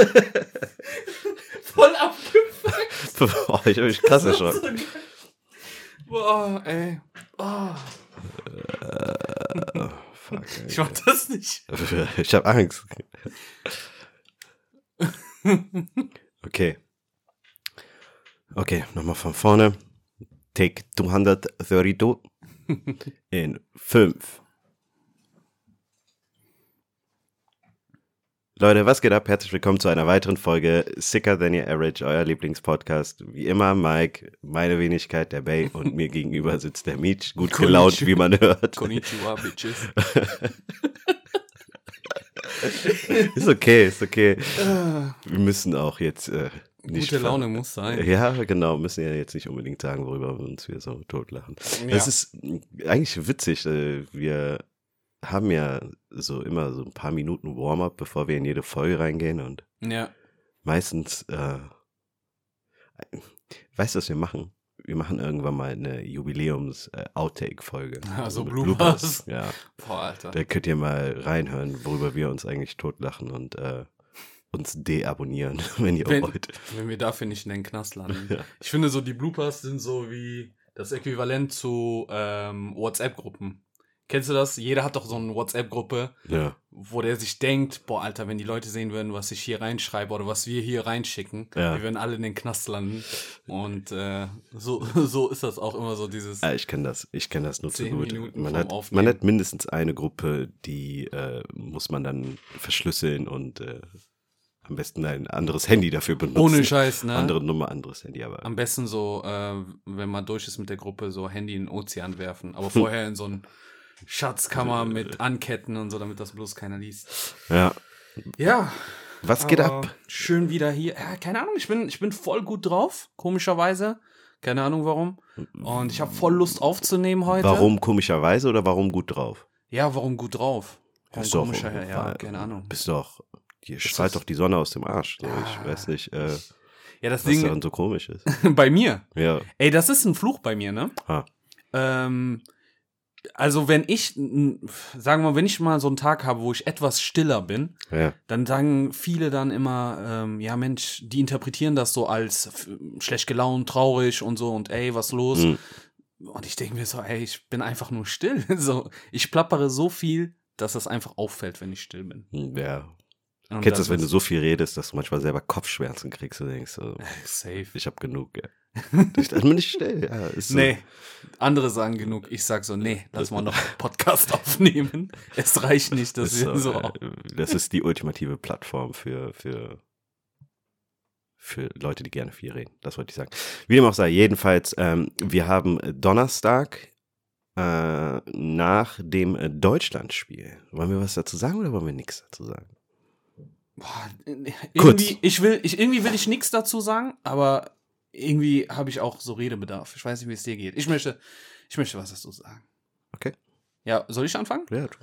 Voll abgefuckt. Boah, ich hab mich krass erschrocken. Boah, ey. Oh. Äh, fuck, Ich mach das nicht. ey. Ich hab Angst. Okay. Okay, nochmal von vorne. Take 232 in 5. Leute, was geht ab? Herzlich willkommen zu einer weiteren Folge Sicker Than Your Average, euer Lieblingspodcast. Wie immer, Mike, meine Wenigkeit, der Bay und mir gegenüber sitzt der Meech, gut gelaunt, wie man hört. Konnichiwa, Bitches. Ist okay, ist okay. Wir müssen auch jetzt äh, nicht. Gute Laune muss sein. Ja, genau, müssen ja jetzt nicht unbedingt sagen, worüber wir uns hier so totlachen. Ja. Es ist eigentlich witzig. äh, Wir haben ja so immer so ein paar Minuten Warm-up, bevor wir in jede Folge reingehen und Ja. meistens, äh, weißt du, was wir machen? Wir machen irgendwann mal eine Jubiläums-Outtake-Folge. Also mit Bloopers. Ja, Boah, Alter. da könnt ihr mal reinhören, worüber wir uns eigentlich totlachen und äh, uns deabonnieren, wenn ihr Wenn, wollt. wenn wir dafür nicht in den Knast landen. Ja. Ich finde so, die Bloopers sind so wie das Äquivalent zu ähm, WhatsApp-Gruppen. Kennst du das? Jeder hat doch so eine WhatsApp-Gruppe, Ja, wo der sich denkt, boah, Alter, wenn die Leute sehen würden, was ich hier reinschreibe oder was wir hier reinschicken, Ja. wir würden alle in den Knast landen. Und äh, so, so ist das auch immer so dieses. Ah, ich kenne das. Ich kenne das nur zu gut. Minuten Man hat, man hat mindestens eine Gruppe, die äh, muss man dann verschlüsseln und äh, am besten ein anderes Handy dafür benutzen. Ohne Scheiß, ne? Andere Nummer, anderes Handy, aber Am besten so, äh, wenn man durch ist mit der Gruppe, so Handy in den Ozean werfen. Aber vorher in so ein Schatzkammer mit Anketten und so, damit das bloß keiner liest. ja. Ja. Was geht ab? Schön wieder hier. Ja, keine Ahnung, ich bin, ich bin voll gut drauf, komischerweise. Keine Ahnung warum. Und ich habe voll Lust aufzunehmen heute. Warum komischerweise oder warum gut drauf? Ja, warum gut drauf? Warum Bist doch- komischer, ja, ja, keine Ahnung. Bist doch, dir strahlt doch die Sonne aus dem Arsch. So, ich weiß nicht, äh, Ja, das was Ding daran so komisch ist. bei mir. Ja. Ey, das ist ein Fluch bei mir, ne? Ah. Ähm, also wenn ich, sagen wir mal, wenn ich mal so einen Tag habe, wo ich etwas stiller bin, Ja. dann sagen viele dann immer, ähm, ja Mensch, die interpretieren das so als f- schlecht gelaunt, traurig und so und ey, was los? Mhm. Und ich denke mir so, ey, ich bin einfach nur still. So, ich plappere so viel, dass das einfach auffällt, wenn ich still bin. Ja. Und Kennst du das, wenn du so viel redest, dass du manchmal selber Kopfschmerzen kriegst und denkst, so, Safe. ich hab genug, ja. Dann bin ich still, ja. Ist so. Nee, andere sagen genug. Ich sag so, nee, lass mal noch einen Podcast aufnehmen. Es reicht nicht, dass wir so, so. äh, das ist die ultimative Plattform für, für, für Leute, die gerne viel reden. Das wollte ich sagen. Wie dem auch sei, jedenfalls, ähm, wir haben Donnerstag äh, nach dem Deutschlandspiel. Wollen wir was dazu sagen oder wollen wir nichts dazu sagen? Boah, Kurz. irgendwie, ich will, ich, irgendwie will ich nichts dazu sagen, aber irgendwie habe ich auch so Redebedarf. Ich weiß nicht, wie es dir geht. Ich möchte, ich möchte was dazu sagen. Okay. Ja, soll ich anfangen? Ja, tu.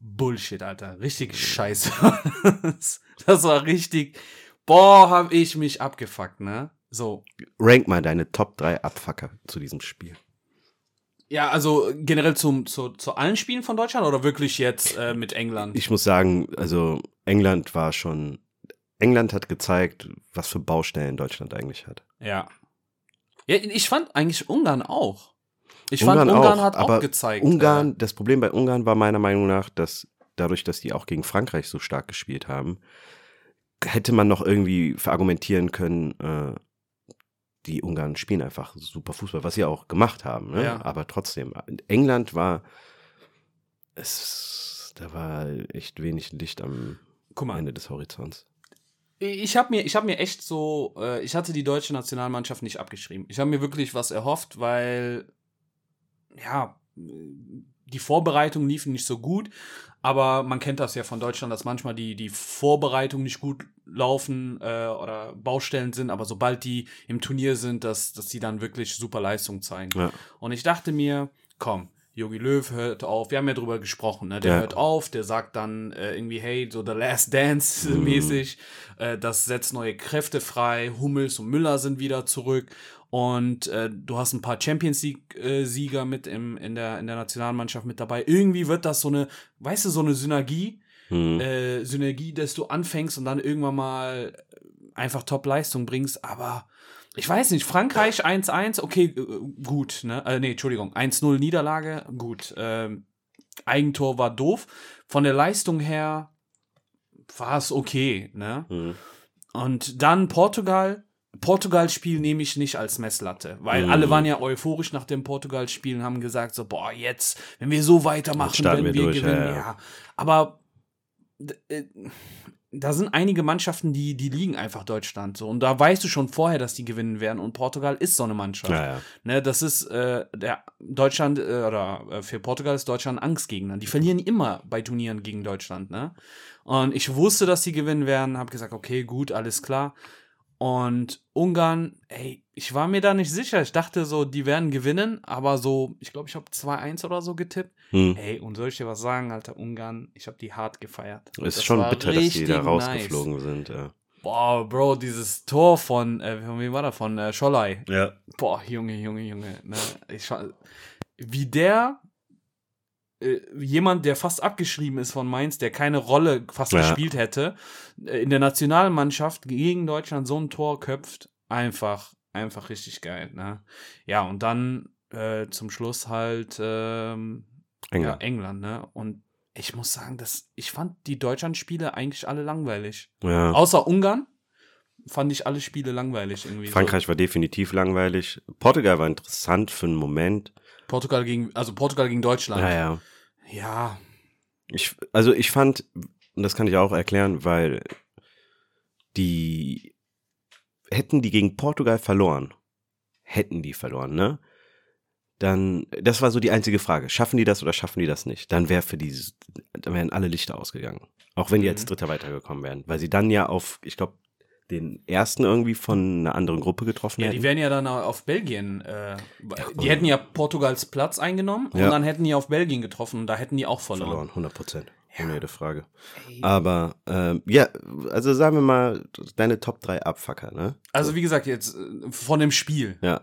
Bullshit, Alter. Richtig scheiße. das, war richtig. Boah, hab ich mich abgefuckt, ne? So. Rank mal deine Top 3 Abfucker zu diesem Spiel. Ja, also generell zum, zu, zu allen Spielen von Deutschland oder wirklich jetzt äh, mit England? Ich muss sagen, also England war schon. England hat gezeigt, was für Baustellen Deutschland eigentlich hat. Ja. Ja, ich fand eigentlich Ungarn auch. Ich Ungarn fand, Ungarn auch, hat auch gezeigt. Ungarn, das Problem bei Ungarn war meiner Meinung nach, dass dadurch, dass die auch gegen Frankreich so stark gespielt haben, hätte man noch irgendwie verargumentieren können, äh, die Ungarn spielen einfach super Fußball, was sie auch gemacht haben. Ne? Ja. Aber trotzdem, England war, es, da war echt wenig Licht am äh, Ende des Horizonts. Ich habe mir, ich habe mir echt so, äh, ich hatte die deutsche Nationalmannschaft nicht abgeschrieben. Ich habe mir wirklich was erhofft, weil, ja, die Vorbereitungen liefen nicht so gut, aber man kennt das ja von Deutschland, dass manchmal die, die Vorbereitungen nicht gut laufen äh, oder Baustellen sind, aber sobald die im Turnier sind, dass, dass die dann wirklich super Leistung zeigen. Ja. Und ich dachte mir, komm, Yogi Löw hört auf, wir haben ja drüber gesprochen, ne? der Ja. hört auf, der sagt dann äh, irgendwie, hey, so The Last Dance mäßig, äh, das setzt neue Kräfte frei, Hummels und Müller sind wieder zurück und äh, du hast ein paar Champions League-Sieger mit im, in, der, in der Nationalmannschaft mit dabei. Irgendwie wird das so eine, weißt du, so eine Synergie, Hm. äh, Synergie, dass du anfängst und dann irgendwann mal einfach Top-Leistung bringst, aber ich weiß nicht, Frankreich 1-1, okay, äh, gut, ne? Äh, nee, Entschuldigung, 1-0 Niederlage, gut. Ähm, Eigentor war doof. Von der Leistung her war es okay, ne? Hm. Und dann Portugal. Portugal-Spiel nehme ich nicht als Messlatte, weil Mhm. alle waren ja euphorisch nach dem Portugal-Spiel und haben gesagt so, boah, jetzt, wenn wir so weitermachen, wenn wir wir durch, gewinnen, ja, ja. ja. Aber äh, da sind einige Mannschaften, die, die liegen einfach Deutschland so. Und da weißt du schon vorher, dass die gewinnen werden. Und Portugal ist so eine Mannschaft. Ja, ja. Ne, das ist äh, der Deutschland äh, oder äh, für Portugal ist Deutschland Angstgegner. Die verlieren immer bei Turnieren gegen Deutschland, ne? Und ich wusste, dass sie gewinnen werden, habe gesagt, okay, gut, alles klar. Und Ungarn, ey, ich war mir da nicht sicher. Ich dachte so, die werden gewinnen, aber so, ich glaube, ich habe 2-1 oder so getippt. Hm. Ey, und soll ich dir was sagen, Alter, Ungarn, ich habe die hart gefeiert. Ist Das schon bitter, dass die da rausgeflogen sind. Ja. Boah, Bro, dieses Tor von, äh, von wem war das? Von äh, Scholai. ja. Boah, Junge, Junge, Junge. Ne? Ich, wie der, äh, jemand, der fast abgeschrieben ist von Mainz, der keine Rolle fast Ja. gespielt hätte, äh, in der Nationalmannschaft gegen Deutschland so ein Tor köpft, einfach, einfach richtig geil. Ne? Ja, und dann äh, zum Schluss halt ähm, ja, England. England. Ne? Und ich muss sagen, dass ich fand die Deutschland-Spiele eigentlich alle langweilig. Ja. Außer Ungarn fand ich alle Spiele langweilig irgendwie. so. Frankreich war definitiv langweilig. Portugal war interessant für einen Moment. Portugal gegen, also Portugal gegen Deutschland. Ja, ja. Ja, Ich, also ich fand, und das kann ich auch erklären, weil die hätten die gegen Portugal verloren, hätten die verloren, ne? Dann, das war so die einzige Frage. Schaffen die das oder schaffen die das nicht? Dann wäre für die, dann wären alle Lichter ausgegangen. Auch wenn die Mhm. als Dritter weitergekommen wären. Weil sie dann ja auf, ich glaube, den ersten irgendwie von einer anderen Gruppe getroffen ja, hätten. die wären ja dann auf Belgien, äh, die hätten ja Portugals Platz eingenommen Ja. und dann hätten die auf Belgien getroffen und da hätten die auch verloren. verloren, 100 Prozent. Ohne Ja. jede Frage. Ey. Aber, ähm, ja, also sagen wir mal, deine Top 3 Abfucker, ne? Also wie gesagt, jetzt äh, von dem Spiel. Ja.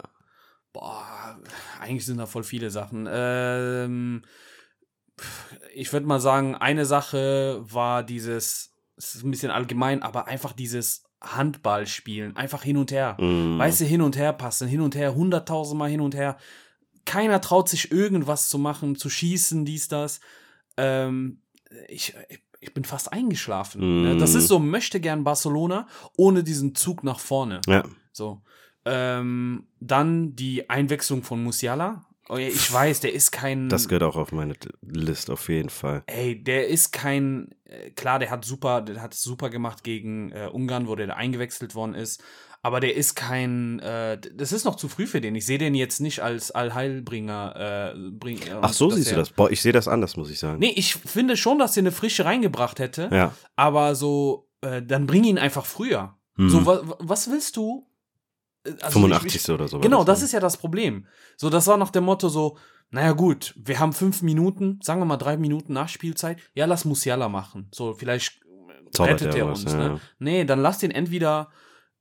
Boah, eigentlich sind da voll viele Sachen. Ähm, ich würde mal sagen, eine Sache war dieses, es ist ein bisschen allgemein, aber einfach dieses Handballspielen, einfach hin und her. Mm. Weißt du, hin und her passen, hin und her, hunderttausendmal hin und her. Keiner traut sich irgendwas zu machen, zu schießen, dies, das. Ähm, ich, ich bin fast eingeschlafen. Mm. Das ist so, möchte gern Barcelona ohne diesen Zug nach vorne. Ja. So. Ähm, dann die Einwechslung von Musiala. Oh ja, ich weiß, der ist kein. Das gehört auch auf meine List auf jeden Fall. Ey, der ist kein. Äh, klar, der hat super, der hat es super gemacht gegen äh, Ungarn, wo der da eingewechselt worden ist. Aber der ist kein. Äh, das ist noch zu früh für den. Ich sehe den jetzt nicht als Allheilbringer. Äh, bring, äh, Ach so, siehst du das? Boah, ich sehe das anders, muss ich sagen. Nee, ich finde schon, dass er eine Frische reingebracht hätte. Ja. Aber so, äh, dann bring ihn einfach früher. Hm. So, wa was willst du? Äh, also 85. ich- oder so. Genau, das ne? ist ja das Problem. So, das war nach dem Motto so, naja gut, wir haben fünf Minuten, sagen wir mal drei Minuten Nachspielzeit, ja, lass Musiala machen. So, vielleicht Zaubert rettet er was, uns, ja, ne? ja. Nee, dann lass den entweder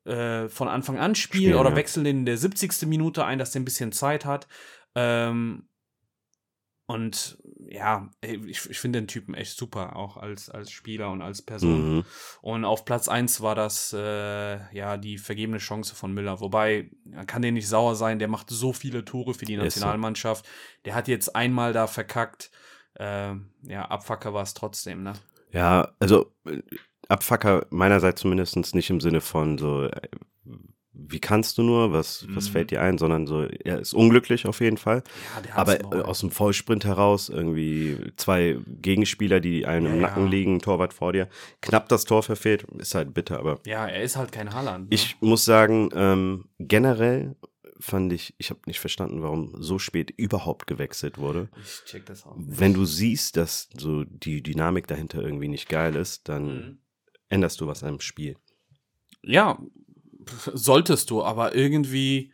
äh, von Anfang an spielen, Spielen, oder ja. wechsel den in der 70. Minute ein, dass der ein bisschen Zeit hat. Ähm, und ja, ich, ich finde den Typen echt super, auch als, als Spieler und als Person. Mhm. Und auf Platz 1 war das äh, ja die vergebene Chance von Müller. Wobei, man kann den nicht sauer sein, der macht so viele Tore für die. Nationalmannschaft. Der hat jetzt einmal da verkackt. Ähm, ja, Abfacker war es trotzdem, ne? Ja, also äh, Abfucker meinerseits zumindest nicht im Sinne von so, äh, wie kannst du nur, was, was Mhm. fällt dir ein, sondern so, er ist unglücklich auf jeden Fall. Ja, der Aber äh, aus dem Vollsprint heraus irgendwie zwei Gegenspieler, die einem im Ja, Nacken ja. liegen, Torwart vor dir, knapp das Tor verfehlt, ist halt bitter, aber Ja, er ist halt kein Haaland. Ne? ich muss sagen, ähm, generell fand ich, ich habe nicht verstanden, warum so spät überhaupt gewechselt wurde. ich check das auch. Wenn du siehst, dass so die Dynamik dahinter irgendwie nicht geil ist, dann Mhm. änderst du was am Spiel. Ja, solltest du, aber irgendwie,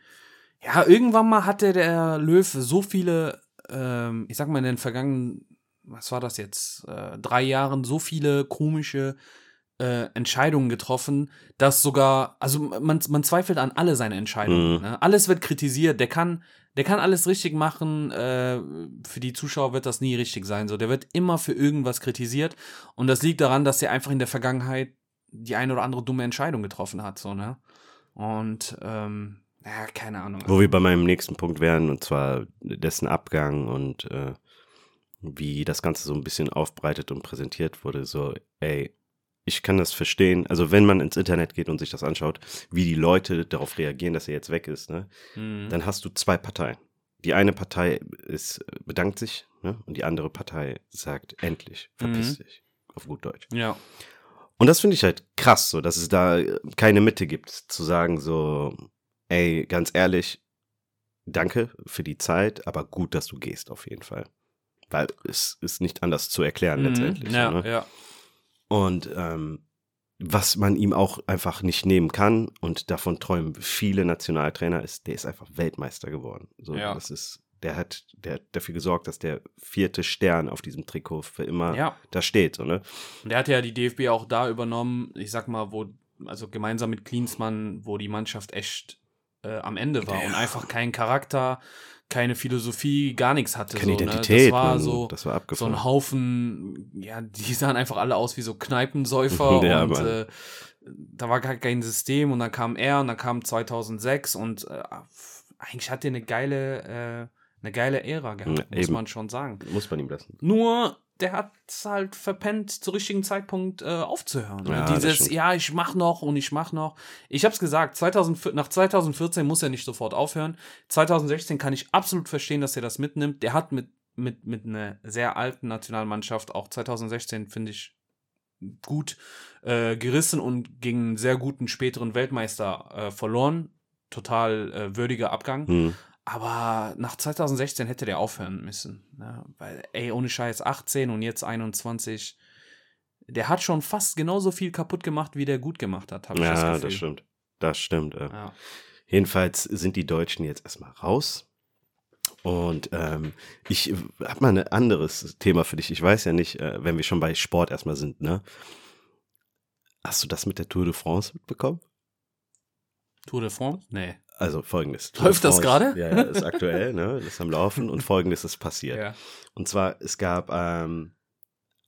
ja, irgendwann mal hatte der Löw so viele, ähm, ich sag mal in den vergangenen, was war das jetzt, äh, drei Jahren, so viele komische äh, Entscheidungen getroffen, dass sogar, also man, man zweifelt an alle seine Entscheidungen. Mhm. Ne? Alles wird kritisiert. Der kann, der kann alles richtig machen. Äh, für die Zuschauer wird das nie richtig sein. So, der wird immer für irgendwas kritisiert. Und das liegt daran, dass er einfach in der Vergangenheit die eine oder andere dumme Entscheidung getroffen hat. So, ne? Und ähm, ja, keine Ahnung. Wo wir bei meinem nächsten Punkt wären, und zwar dessen Abgang und äh, wie das Ganze so ein bisschen aufbereitet und präsentiert wurde. So, ey, ich kann das verstehen. Also, wenn man ins Internet geht und sich das anschaut, wie die Leute darauf reagieren, dass er jetzt weg ist, ne, Mhm. dann hast du zwei Parteien. Die eine Partei ist, bedankt sich, ne, und die andere Partei sagt, endlich, verpiss Mhm. dich. Auf gut Deutsch. ja. Und das finde ich halt krass, so, dass es da äh, keine Mitte gibt, zu sagen so, ey, ganz ehrlich, danke für die Zeit, aber gut, dass du gehst auf jeden Fall. Weil es ist nicht anders zu erklären letztendlich. Mhm. Ja, so, ne? ja. Und ähm, was man ihm auch einfach nicht nehmen kann, und davon träumen viele Nationaltrainer, ist, der ist einfach Weltmeister geworden. So, Ja. das ist, der hat, der hat dafür gesorgt, dass der vierte Stern auf diesem Trikot für immer Ja. da steht, so, ne? Und der hat ja die DFB auch da übernommen, ich sag mal, wo, also gemeinsam mit Klinsmann, wo die Mannschaft echt äh, am Ende war und einfach keinen Charakter, keine Philosophie, gar nichts hatte. Keine so, ne? Identität, Das war Mann, so, das war so ein Haufen, ja, die sahen einfach alle aus wie so Kneipensäufer Ja, und äh, da war gar kein System und dann kam er und dann kam 2006 und äh, eigentlich hat er eine geile, äh, eine geile Ära gehabt, Ja, muss man schon sagen. Muss man ihm lassen. Nur, der hat halt verpennt, zum richtigen Zeitpunkt äh, aufzuhören. Ja, Dieses, ja, ich mach noch und ich mach noch. Ich hab's gesagt, 2004, nach 2014 muss er nicht sofort aufhören. 2016 kann ich absolut verstehen, dass er das mitnimmt. Der hat mit, mit, mit einer sehr alten Nationalmannschaft, auch 2016 finde ich gut äh, gerissen und gegen einen sehr guten späteren Weltmeister äh, verloren. Total äh, würdiger Abgang. Hm. Aber nach 2016 hätte der aufhören müssen. Ne? Weil, ey, ohne Scheiß, 18 und jetzt 21. Der hat schon fast genauso viel kaputt gemacht, wie der gut gemacht hat, habe ich das Ja, Gefühl. das stimmt. Das stimmt. Ja. Ja. Jedenfalls sind die Deutschen jetzt erstmal raus. Und ähm, ich habe mal ein anderes Thema für dich. Ich weiß ja nicht, äh, wenn wir schon bei Sport erstmal sind, ne? Hast du das mit der Tour de France mitbekommen? Tour de France? Nee. Also folgendes. Läuft das gerade? Ja, ja, ist aktuell, ne? Das ist am Laufen und folgendes ist passiert. Ja. Und zwar, es gab ähm,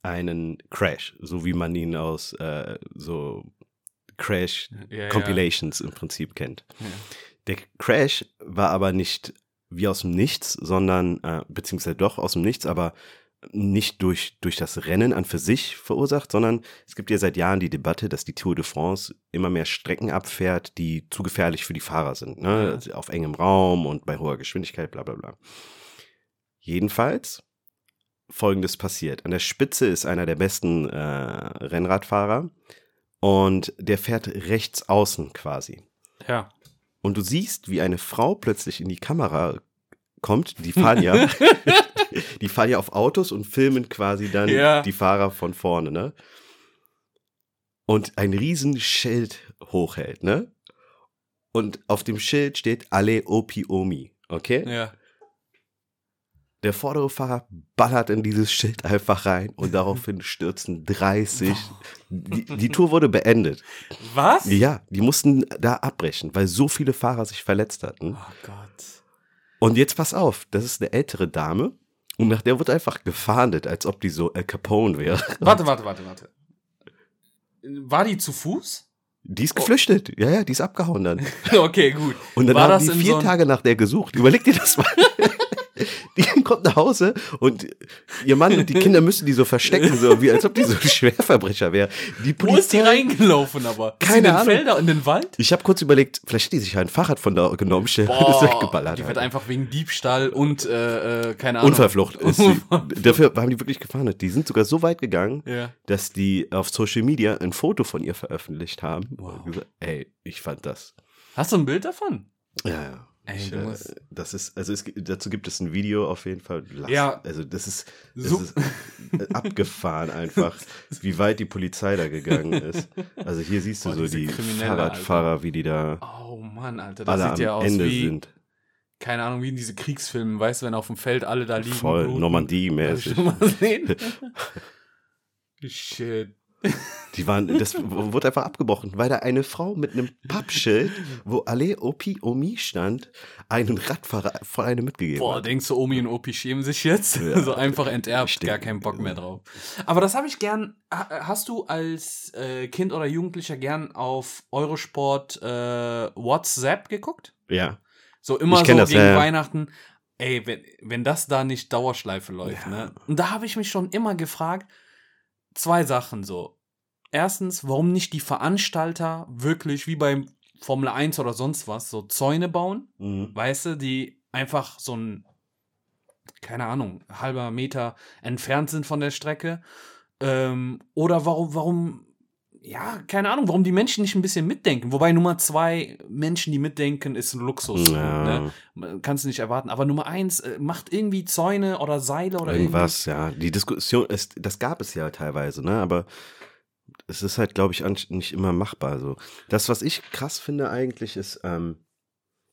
einen Crash, so wie man ihn aus äh, so Crash Ja, Compilations im Prinzip kennt. Ja. Der Crash war aber nicht wie aus dem Nichts, sondern, äh, beziehungsweise doch aus dem Nichts, aber nicht durch, durch das Rennen an für sich verursacht, sondern es gibt ja seit Jahren die Debatte, dass die Tour de France immer mehr Strecken abfährt, die zu gefährlich für die Fahrer sind. Ne? Also Auf engem Raum und bei hoher Geschwindigkeit, bla bla bla. Jedenfalls folgendes passiert. An der Spitze ist einer der besten äh, Rennradfahrer und der fährt rechts außen quasi. Ja. Und du siehst, wie eine Frau plötzlich in die Kamera kommt. Die fahren ja, die fahren ja auf Autos und filmen quasi dann Ja. die Fahrer von vorne, ne? Und ein riesen Schild hochhält, ne? Und auf dem Schild steht Ale Opi Omi, okay? Ja. Der vordere Fahrer ballert in dieses Schild einfach rein und daraufhin stürzen 30. Die, die Tour wurde beendet. Was? Ja, die mussten da abbrechen, weil so viele Fahrer sich verletzt hatten. Oh Gott. Und jetzt pass auf, das ist eine ältere Dame und nach der wird einfach gefahndet, als ob die so Al Capone wäre. Warte, warte, warte, warte. War die zu Fuß? Die ist geflüchtet. Ja, ja, die ist abgehauen dann. okay, gut. Und dann War haben das die vier so Tage nach der gesucht. Überleg dir das mal. Die kommt nach Hause und ihr Mann und die Kinder müssen die so verstecken, so wie als ob die so Schwerverbrecher wäre. Die Wo ist die Polizei. reingelaufen aber? Keine in den Ahnung. Felder, in den Wald? Ich habe kurz überlegt, vielleicht hat die sich ein Fahrrad von da genommen, schnell und ist weggeballert. die wird einfach wegen Diebstahl und, äh, äh, keine Ahnung. Unverflucht ist sie. Dafür haben die wirklich gefahndet. Die sind sogar so weit gegangen, Ja. dass die auf Social Media ein Foto von ihr veröffentlicht haben. Wow. Und gesagt, ey, ich fand das. Hast du ein Bild davon? Ja, ja. Ey, ich, äh, das ist, also es, dazu gibt es ein Video auf jeden Fall. Lass, Ja. Also das ist, das So- ist äh, abgefahren einfach, wie weit die Polizei da gegangen ist. Also hier siehst du Boah, so die Fahrradfahrer, wie die da Oh Mann, Alter, das alle sieht am ja aus Ende wie, sind. keine Ahnung, wie in diese Kriegsfilmen, weißt du, wenn auf dem Feld alle da liegen. Voll. Normandie-mäßig. Shit. Die waren, das wurde einfach abgebrochen, weil da eine Frau mit einem Pappschild, wo Ale Opi Omi stand, einen Radfahrer voll eine mitgegeben Boah, hat. denkst du, Omi und Opi schämen sich jetzt? Ja. so einfach enterbt, gar keinen Bock mehr drauf. Aber das habe ich gern. ha- Hast du als äh, Kind oder Jugendlicher gern auf Eurosport äh, WhatsApp geguckt? Ja. So immer so das, gegen ja. Weihnachten. Ey, wenn, wenn das da nicht Dauerschleife läuft, Ja. ne? Und da habe ich mich schon immer gefragt, zwei Sachen so. Erstens, warum nicht die Veranstalter wirklich wie beim Formel 1 oder sonst was so Zäune bauen? Mhm. weißt du, die einfach so ein, keine Ahnung, halber Meter entfernt sind von der Strecke. Ähm, oder warum, warum, ja, keine Ahnung, warum die Menschen nicht ein bisschen mitdenken. Wobei Nummer zwei, Menschen, die mitdenken, ist ein Luxus. Ja. Ne? Kannst du nicht erwarten. Aber Nummer eins, äh, macht irgendwie Zäune oder Seile oder Irgendwas, ja. Die Diskussion, ist, das gab es ja teilweise, ne? Aber es ist halt, glaube ich, nicht immer machbar. So. Das, was ich krass finde eigentlich, ist, ähm,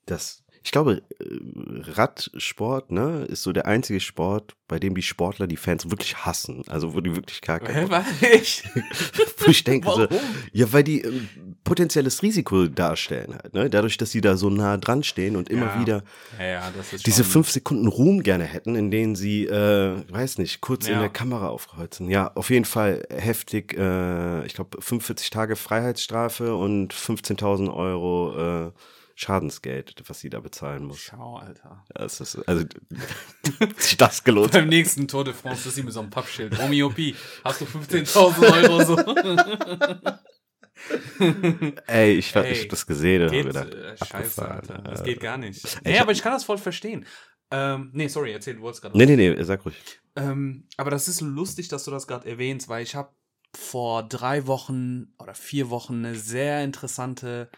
dass, ich glaube, äh, Radsport, ne, ist so der einzige Sport, bei dem die Sportler die Fans wirklich hassen. Also wo die wirklich gar was? Ich? Wo ich denke, so, Warum? ja, weil die ähm, potenzielles Risiko darstellen halt, ne? Dadurch, dass sie da so nah dran stehen und immer Ja. wieder Ja, ja, diese fünf Sekunden Ruhm gerne hätten, in denen sie, äh, weiß nicht, kurz in der Kamera aufkreuzen. Ja, auf jeden Fall heftig, äh, ich glaube 45 Tage Freiheitsstrafe und 15.000 Euro äh, Schadensgeld, was sie da bezahlen muss. Schau, Alter. Das ist, also, sich das gelohnt. Beim nächsten Tour de France ist sie mit so einem Pappschild. Homöopie, hast du 15.000 Euro so? Ey, ich, hab- Ey, ich hab das gesehen und hab gedacht, äh, scheiße. Alter. Das geht gar nicht. ich Nee, aber ich kann das voll verstehen. Ähm, nee, sorry, erzähl, du wolltest gerade. Nee, nee, nee, sag ruhig. Ähm, aber das ist lustig, dass du das gerade erwähnst, weil ich habe vor drei Wochen oder vier Wochen eine sehr interessante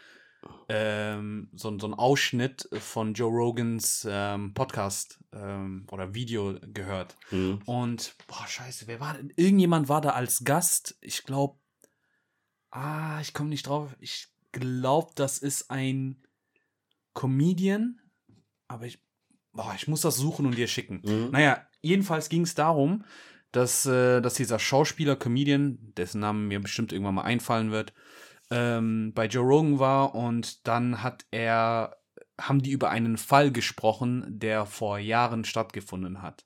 ähm, so, so ein Ausschnitt von Joe Rogans ähm, Podcast ähm, oder Video gehört. Mhm. Und, boah, scheiße, wer war denn? Irgendjemand war da als Gast. Ich glaube, ah, ich komme nicht drauf. Ich glaube, das ist ein Comedian. Aber ich, boah, ich muss das suchen und dir schicken. Mhm. Naja, jedenfalls ging es darum, dass, äh, dass dieser Schauspieler, Comedian, dessen Namen mir bestimmt irgendwann mal einfallen wird, ähm, bei Joe Rogan war und dann hat er, haben die über einen Fall gesprochen, der vor Jahren stattgefunden hat.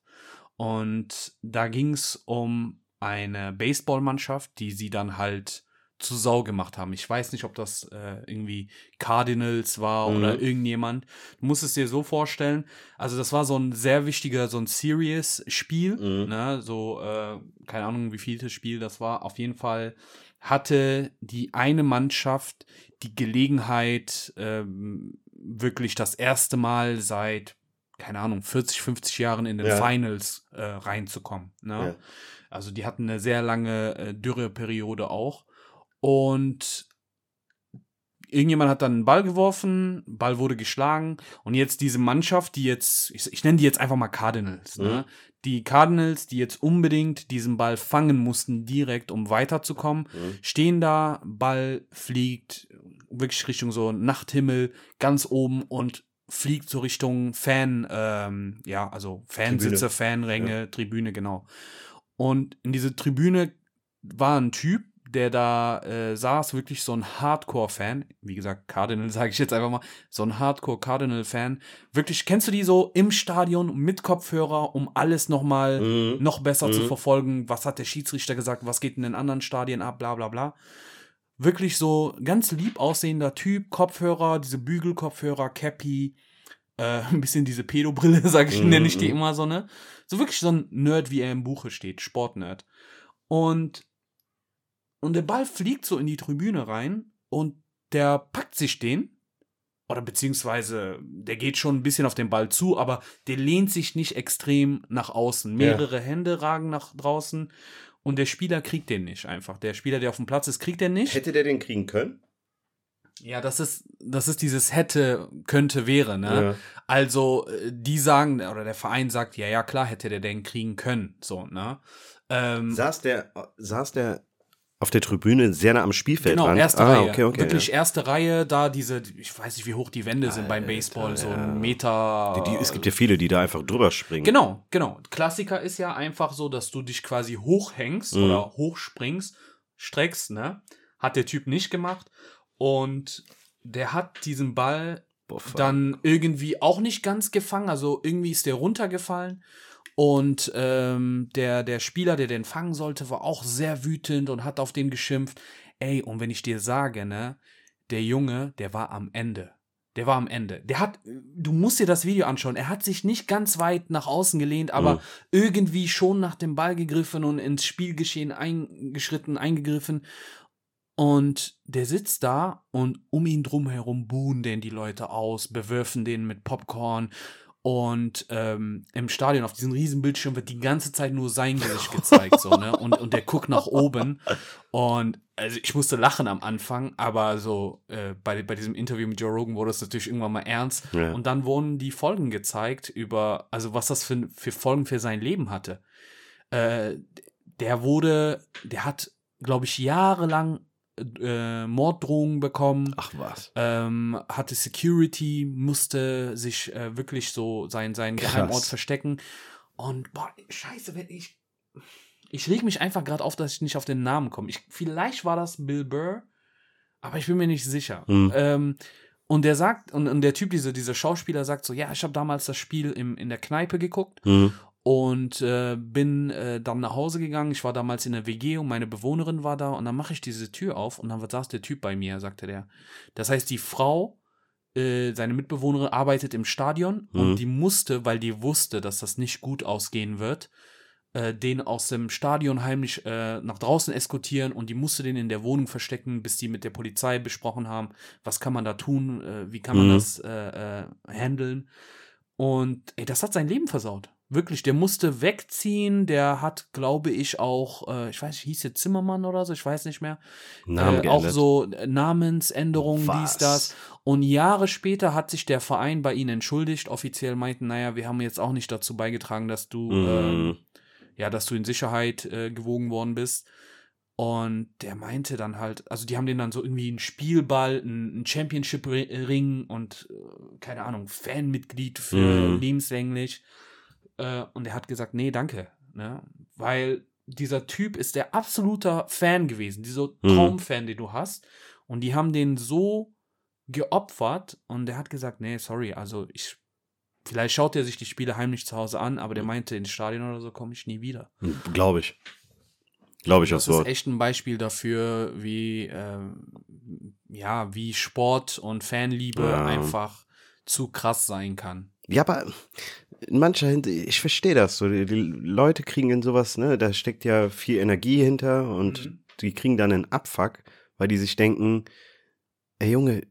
Und da ging es um eine Baseballmannschaft, die sie dann halt zu Sau gemacht haben. Ich weiß nicht, ob das äh, irgendwie Cardinals war Mhm. oder irgendjemand. Du musst es dir so vorstellen. Also das war so ein sehr wichtiger, so ein Serious-Spiel. Mhm. Ne? So, äh, keine Ahnung, wie vieltes Spiel das war. Auf jeden Fall hatte die eine Mannschaft die Gelegenheit, ähm, wirklich das erste Mal seit, keine Ahnung, 40, 50 Jahren in den Ja. Finals äh, reinzukommen. Ne? Ja. Also die hatten eine sehr lange äh, Dürreperiode auch. Und irgendjemand hat dann einen Ball geworfen, Ball wurde geschlagen und jetzt diese Mannschaft, die jetzt, ich, ich nenne die jetzt einfach mal Cardinals, Mhm. ne? Die Cardinals, die jetzt unbedingt diesen Ball fangen mussten, direkt, um weiterzukommen, Mhm. stehen da, Ball fliegt wirklich Richtung so Nachthimmel, ganz oben und fliegt so Richtung Fan, ähm, ja, also Fansitze, Fanränge, Tribüne, genau. Und in diese Tribüne war ein Typ, der da äh, saß, wirklich so ein Hardcore-Fan. Wie gesagt, Cardinal sage ich jetzt einfach mal. So ein Hardcore-Cardinal-Fan. Wirklich, kennst du die so im Stadion mit Kopfhörer, um alles nochmal Mhm. noch besser zu Mhm. verfolgen? Was hat der Schiedsrichter gesagt? Was geht in den anderen Stadien ab? Bla bla bla. Wirklich so ganz lieb aussehender Typ, Kopfhörer, diese Bügelkopfhörer, Cappy, äh, ein bisschen diese Pedobrille, sag ich, Mhm, nenne ich die mhm. immer so, ne? So wirklich so ein Nerd, wie er im Buche steht, Sportnerd. Und, und der Ball fliegt so in die Tribüne rein und der packt sich den. Oder beziehungsweise, der geht schon ein bisschen auf den Ball zu, aber der lehnt sich nicht extrem nach außen. Mehrere Hände ragen nach draußen und der Spieler kriegt den nicht einfach. Der Spieler, der auf dem Platz ist, kriegt den nicht. Hätte der den kriegen können? Ja, das ist, das ist dieses hätte, könnte, wäre, ne? Ja. Also, äh, die sagen, oder der Verein sagt, ja, ja, klar hätte der den kriegen können, so, ne? Ähm, Saß der, saß der auf der Tribüne sehr nah am Spielfeld genau, dran? erste ah, Reihe. Okay, okay, Wirklich ja. erste Reihe, da diese, ich weiß nicht, wie hoch die Wände sind beim Alter, Baseball, so ein Meter. Die, die, es gibt ja viele, die da einfach drüber springen. Genau, genau. Klassiker ist ja einfach so, dass du dich quasi hochhängst Mhm. oder hochspringst streckst, ne? Hat der Typ nicht gemacht. Und der hat diesen Ball Boah, dann irgendwie auch nicht ganz gefangen. Also irgendwie ist der runtergefallen. Und ähm, der, der Spieler, der den fangen sollte, war auch sehr wütend und hat auf den geschimpft. Ey, und wenn ich dir sage, ne, der Junge, der war am Ende. Der war am Ende. Der hat, du musst dir das Video anschauen. Er hat sich nicht ganz weit nach außen gelehnt, aber Mhm. irgendwie schon nach dem Ball gegriffen und ins Spielgeschehen eingeschritten, eingegriffen. Und der sitzt da und um ihn drumherum buhen den die Leute aus, bewirfen den mit Popcorn. Und ähm, im Stadion auf diesem riesen Bildschirm wird die ganze Zeit nur sein Gesicht gezeigt, so, ne? Und, und der guckt nach oben. Und also ich musste lachen am Anfang, aber so äh, bei, bei diesem Interview mit Joe Rogan wurde es natürlich irgendwann mal ernst. Ja. Und dann wurden die Folgen gezeigt über, also was das für, für Folgen für sein Leben hatte. Äh, der wurde, der hat, glaube ich, jahrelang äh, Morddrohungen bekommen Ach was. ähm, hatte Security, musste sich äh, wirklich so sein, seinen Krass. Geheimort verstecken. Und boah, scheiße, wenn ich. Ich reg mich einfach gerade auf, dass ich nicht auf den Namen komme. Ich, vielleicht war das Bill Burr, aber ich bin mir nicht sicher. Mhm. Ähm, und der sagt, und, und der Typ, diese, dieser Schauspieler sagt so, ja, ich habe damals das Spiel im, in der Kneipe geguckt Mhm. Und äh, bin äh, dann nach Hause gegangen. Ich war damals in der WG und meine Bewohnerin war da und dann mache ich diese Tür auf und dann saß der Typ bei mir, sagte der. Das heißt, die Frau, äh, seine Mitbewohnerin, arbeitet im Stadion Mhm. und die musste, weil die wusste, dass das nicht gut ausgehen wird, äh, den aus dem Stadion heimlich äh, nach draußen eskortieren und die musste den in der Wohnung verstecken, bis die mit der Polizei besprochen haben, was kann man da tun, äh, wie kann man Mhm. das äh, äh, handeln. Und ey, das hat sein Leben versaut. Wirklich, der musste wegziehen. Der hat, glaube ich, auch, äh, ich weiß nicht, hieß der Zimmermann oder so, ich weiß nicht mehr. Namen äh, auch so äh, Namensänderungen, Was? dies, das. Und Jahre später hat sich der Verein bei ihnen entschuldigt. Offiziell meinten, naja, wir haben jetzt auch nicht dazu beigetragen, dass du, ähm, Mhm. ja, dass du in Sicherheit äh, gewogen worden bist. Und der meinte dann halt, also die haben den dann so irgendwie einen Spielball, einen Championship-Ring und äh, keine Ahnung, Fanmitglied für Mhm. lebenslänglich. Äh, und er hat gesagt, nee, danke. Ne? Weil dieser Typ ist der absoluter Fan gewesen, dieser Mhm. Traumfan, den du hast. Und die haben den so geopfert und er hat gesagt, nee, sorry, also ich, vielleicht schaut er sich die Spiele heimlich zu Hause an, aber der meinte, ins Stadion oder so komme ich nie wieder. Glaube ich. Glaube ich Das aufs ist Wort. echt ein Beispiel dafür, wie, ähm, ja, wie Sport und Fanliebe Ja. einfach zu krass sein kann. Ja, aber in mancher Hinsicht, ich verstehe das so. Die, die Leute kriegen in sowas, ne, da steckt ja viel Energie hinter und Mhm. die kriegen dann einen Abfuck, weil die sich denken, ey Junge,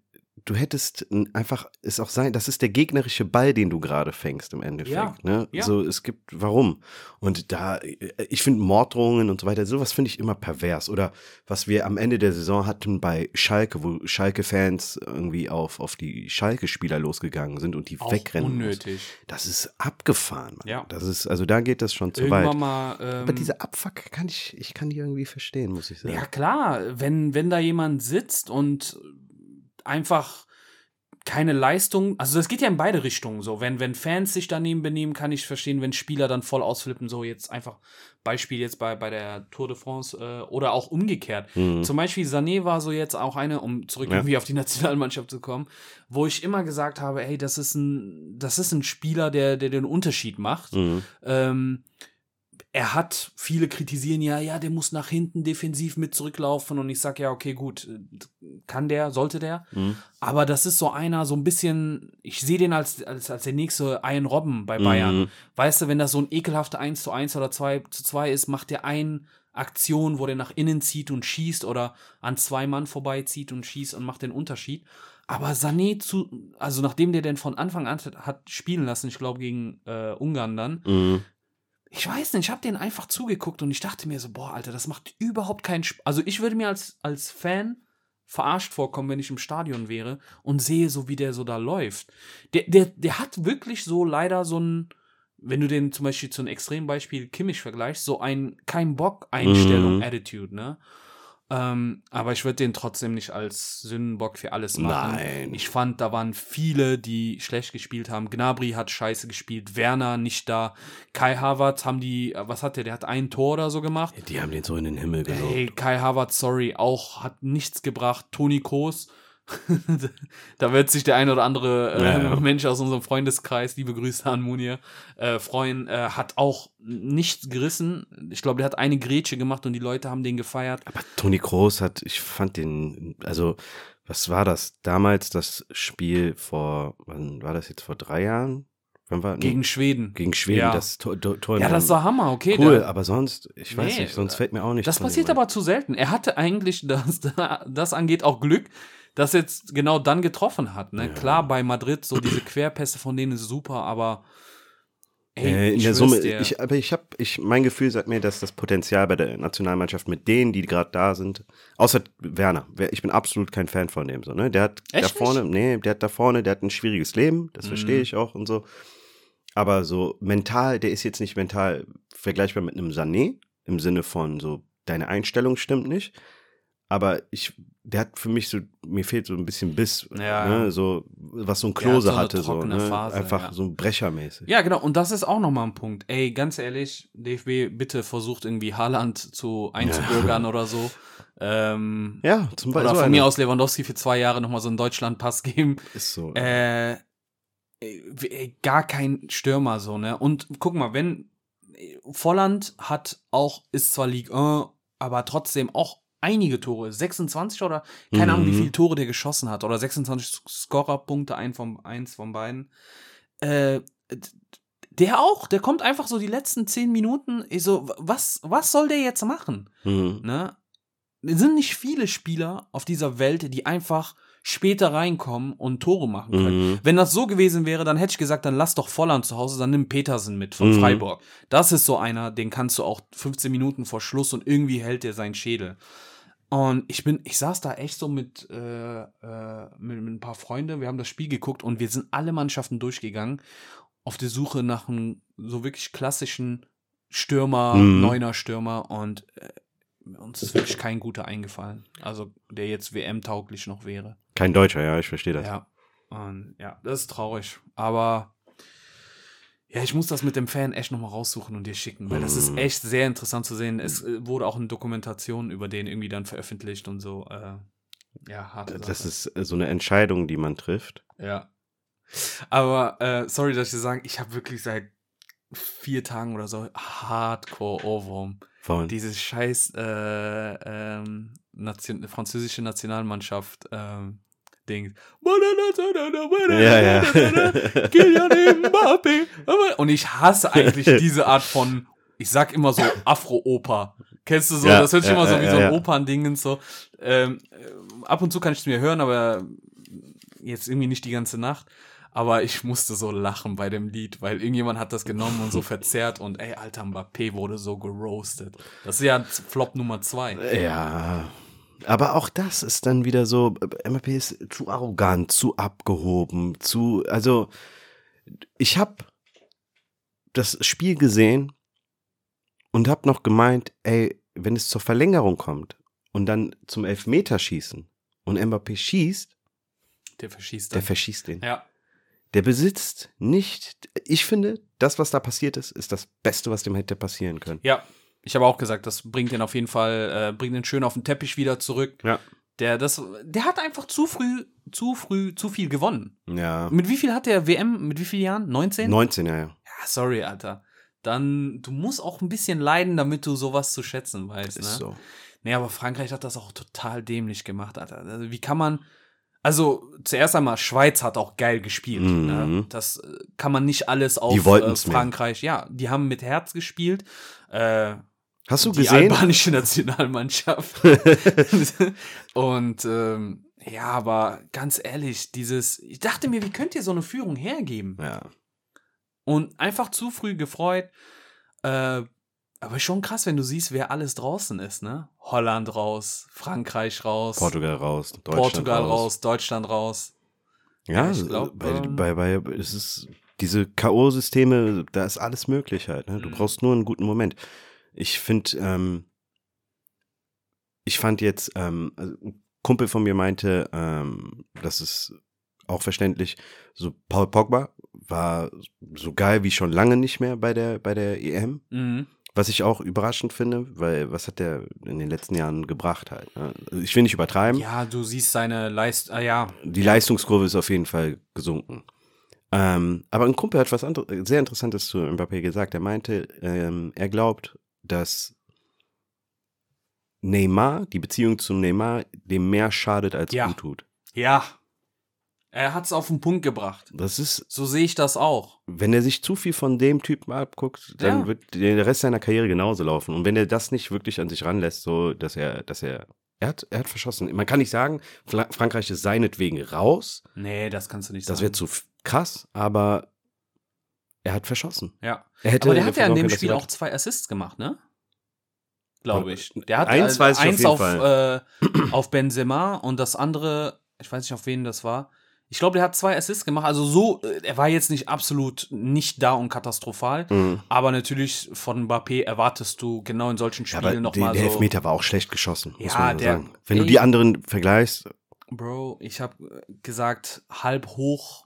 du hättest einfach es auch sein, das ist der gegnerische Ball, den du gerade fängst im Endeffekt. Ja, Ne? ja. So, es gibt, warum? Und da, äh, ich finde Morddrohungen und so weiter, sowas finde ich immer pervers. Oder was wir am Ende der Saison hatten bei Schalke, wo Schalke-Fans irgendwie auf, auf die Schalke-Spieler losgegangen sind und die Auch wegrennen. unnötig. Das ist abgefahren, Mann. Ja. Das ist, also da geht das schon zu Irgendwann weit. mal. Ähm, Aber diese Abfuck kann ich, ich kann die irgendwie verstehen, muss ich sagen. Ja, klar, wenn, wenn da jemand sitzt und einfach keine Leistung, also das geht ja in beide Richtungen so. Wenn, wenn Fans sich daneben benehmen, kann ich verstehen, wenn Spieler dann voll ausflippen, so jetzt einfach Beispiel jetzt bei, bei der Tour de France äh, oder auch umgekehrt. Mhm. Zum Beispiel Sané war so jetzt auch eine, um zurück Ja. irgendwie auf die Nationalmannschaft zu kommen, wo ich immer gesagt habe, hey, das ist ein, das ist ein Spieler, der, der den Unterschied macht. Mhm. Ähm, er hat, viele kritisieren ja, ja, der muss nach hinten defensiv mit zurücklaufen und ich sag ja, okay, gut, äh, kann der, sollte der. Mhm. Aber das ist so einer, so ein bisschen, ich sehe den als, als, als der nächste Ian Robben bei Bayern. Mhm. Weißt du, wenn das so ein ekelhafter 1 zu 1 oder 2 zu 2 ist, macht der ein Aktion, wo der nach innen zieht und schießt oder an zwei Mann vorbeizieht und schießt und macht den Unterschied. Aber Sané zu, also nachdem der den von Anfang an hat spielen lassen, ich glaube gegen äh, Ungarn dann, Mhm. Ich weiß nicht, ich habe den einfach zugeguckt und ich dachte mir so, boah, Alter, das macht überhaupt keinen Spaß. Also ich würde mir als, als Fan verarscht vorkommen, wenn ich im Stadion wäre und sehe so, wie der so da läuft. Der, der, der hat wirklich so leider so ein, wenn du den zum Beispiel zu einem Extrembeispiel Kimmich vergleichst, so ein kein Bock Einstellung. Attitude, ne? Ähm, aber ich würde den trotzdem nicht als Sündenbock für alles machen. Nein. Ich fand, da waren viele, die schlecht gespielt haben. Gnabry hat scheiße gespielt, Werner nicht da. Kai Havertz haben die, äh, was hat der? Der hat ein Tor oder so gemacht. Die haben den so in den Himmel gelobt. Hey, Kai Havertz, sorry, auch hat nichts gebracht. Toni Kroos, da wird sich der ein oder andere äh, Ja, ja. Mensch aus unserem Freundeskreis, liebe Grüße an Munir, äh, freuen, äh, hat auch nichts gerissen. Ich glaube, der hat eine Grätsche gemacht und die Leute haben den gefeiert. Aber Toni Kroos hat, ich fand den, also, was war das? Damals das Spiel vor, wann war das jetzt vor drei Jahren? War, Gegen Schweden. gegen Schweden, Ja. das Tor, in Ja, das war Hammer, okay. cool, der- aber sonst, ich weiß Nee, nicht, sonst fällt mir auch nicht. Das passiert aber zu selten. Er hatte eigentlich, das, das angeht, auch Glück, dass er jetzt genau dann getroffen hat. Ne? Klar, bei Madrid, so diese Querpässe von denen ist super, aber ey, Äh, in der Summe, dir. ich, aber ich habe, ich, mein Gefühl sagt mir, dass das Potenzial bei der Nationalmannschaft mit denen, die gerade da sind, außer Werner, wer- ich bin absolut kein Fan von dem, so, ne, der hat da Echt vorne, nee, der hat da vorne, der hat ein schwieriges Leben, das verstehe Mhm. ich auch und so, aber so mental, der ist jetzt nicht mental vergleichbar mit einem Sané, im Sinne von so, deine Einstellung stimmt nicht, aber ich, der hat für mich so, mir fehlt so ein bisschen Biss, Ja. ne, so, was so ein Klose so hatte, so, ne, Phase, einfach ja. so ein Brechermäßig. Ja, genau. Und das ist auch nochmal ein Punkt. Ey, ganz ehrlich, DFB, bitte versucht irgendwie Haaland zu einzubürgern oder so. Ähm, Ja, zum Beispiel. oder von mir aus Lewandowski für zwei Jahre nochmal so einen Deutschlandpass geben. Ist so. Äh, gar kein Stürmer so, ne? Und guck mal, wenn Volland hat auch, ist zwar Ligue 1, aber trotzdem auch einige Tore, 26 oder keine Ahnung, wie Mhm. viele Tore der geschossen hat oder 26 Scorerpunkte, ein von, eins von beiden. Äh, der auch, der kommt einfach so die letzten zehn Minuten, ich so, was, was soll der jetzt machen? Mhm. Ne? Es sind nicht viele Spieler auf dieser Welt, die einfach später reinkommen und Tore machen können. Mhm. Wenn das so gewesen wäre, dann hätte ich gesagt, dann lass doch Volland zu Hause, dann nimm Petersen mit von Mhm. Freiburg. Das ist so einer, den kannst du auch 15 Minuten vor Schluss und irgendwie hält der seinen Schädel. Und ich bin, ich saß da echt so mit, äh, äh, mit, mit ein paar Freunden, wir haben das Spiel geguckt und wir sind alle Mannschaften durchgegangen auf der Suche nach einem so wirklich klassischen Stürmer, Mhm. neuner Stürmer und äh, uns ist wirklich kein guter eingefallen. Also der jetzt WM-tauglich noch wäre. Kein Deutscher, ja, ich verstehe das. Ja. Und ja, das ist traurig. Aber ja, ich muss das mit dem Fan echt nochmal raussuchen und dir schicken, weil das ist Mhm. echt sehr interessant zu sehen. Es äh, wurde auch eine Dokumentation über den irgendwie dann veröffentlicht und so. Äh, ja, harte Das Sache. ist äh, so eine Entscheidung, die man trifft. Ja. Aber äh, sorry, dass ich dir sagen, ich habe wirklich seit vier Tagen oder so Hardcore Ohrwurm. Von, Dieses scheiß äh, ähm, Nation französische Nationalmannschaft ähm, Ding. Ja, ja. Kylian Mbappé. Und ich hasse eigentlich diese Art von, ich sag immer so Afro-Oper. Kennst du so? Ja, das hört sich ja, immer so wie so ein. Opernding und so. Ähm, äh, ab und zu kann ich es mir hören, aber jetzt irgendwie nicht die ganze Nacht. Aber ich musste so lachen bei dem Lied, weil irgendjemand hat das genommen und so verzerrt und ey, alter Mbappé wurde so geroastet. Das ist ja Flop Nummer zwei. ja. Aber auch das ist dann wieder so, MAP ist zu arrogant, zu abgehoben, zu, also ich habe das Spiel gesehen und habe noch gemeint, ey, wenn es zur Verlängerung kommt und dann zum Elfmeterschießen und Mbappé schießt, Der verschießt der dann. verschießt den. ja. Der besitzt nicht, ich finde, das, was da passiert ist, ist das Beste, was dem hätte passieren können. Ja, ich habe auch gesagt, das bringt ihn auf jeden Fall, äh, bringt ihn schön auf den Teppich wieder zurück. Ja. Der, das, der hat einfach zu früh, zu früh, zu viel gewonnen. Ja. Mit wie viel hat der WM? Mit wie vielen Jahren? 19? 19, ja, ja. Ja, sorry, Alter. Dann, du musst auch ein bisschen leiden, damit du sowas zu schätzen weißt. Ist ne? so. Nee, aber Frankreich hat das auch total dämlich gemacht, Alter. Also, wie kann man. Also, zuerst einmal, Schweiz hat auch geil gespielt. Mhm. Ne? Das äh, kann man nicht alles auf Die äh, wollten's mehr. Frankreich. Ja, die haben mit Herz gespielt. Äh, Hast du die gesehen? albanische Nationalmannschaft. Und ähm, ja, aber ganz ehrlich, dieses. Ich dachte mir, wie könnt ihr so eine Führung hergeben? Ja. Und einfach zu früh gefreut. Äh, aber schon krass, wenn du siehst, wer alles draußen ist, ne? Holland raus, Frankreich raus, Portugal raus, Deutschland Portugal raus. Deutschland raus. Ja, Ja, ich glaub, bei, ähm, bei, bei, es ist diese K.O.-Systeme, da ist alles möglich halt. Ne? Du Mhm. brauchst nur einen guten Moment. Ich finde, ähm, ich fand jetzt, ähm, also ein Kumpel von mir meinte, ähm, das ist auch verständlich, so Paul Pogba war so geil wie schon lange nicht mehr bei der, bei der EM. Mhm. Was ich auch überraschend finde, weil was hat der in den letzten Jahren gebracht halt? Ne? Also ich will nicht übertreiben. Ja, du siehst seine Leistung, ah, ja. Die Leistungskurve ist auf jeden Fall gesunken. Ähm, aber ein Kumpel hat was sehr Interessantes zu Mbappé gesagt. Er meinte, ähm, er glaubt, dass Neymar, die Beziehung zu Neymar, dem mehr schadet als Ja. gut tut. Ja. Er hat's auf den Punkt gebracht. Das ist, So sehe ich das auch. wenn er sich zu viel von dem Typen abguckt, dann Ja. wird der Rest seiner Karriere genauso laufen. Und wenn er das nicht wirklich an sich ranlässt, so dass er, dass er, er hat, er hat verschossen. Man kann nicht sagen, Fra Frankreich ist seinetwegen raus. Nee, das kannst du nicht Das sagen. wäre zu krass, aber er hat verschossen. Ja. Er hätte Aber der hat ja in dem Spiel auch zwei Assists gemacht, ne? Glaube ich. Der hat Eins äh, weiß ich auf eins auf, Fall. Äh, auf Benzema und das andere, ich weiß nicht, auf wen das war. Ich glaube, der hat zwei Assists gemacht. Also so, äh, er war jetzt nicht absolut nicht da und katastrophal. Mhm. Aber natürlich von Mbappé erwartest du genau in solchen Ja, Spielen der, nochmal der so. Elfmeter war auch schlecht geschossen, muss Ja, man der- sagen. Wenn du ey. die anderen vergleichst, Bro, ich habe gesagt, halb hoch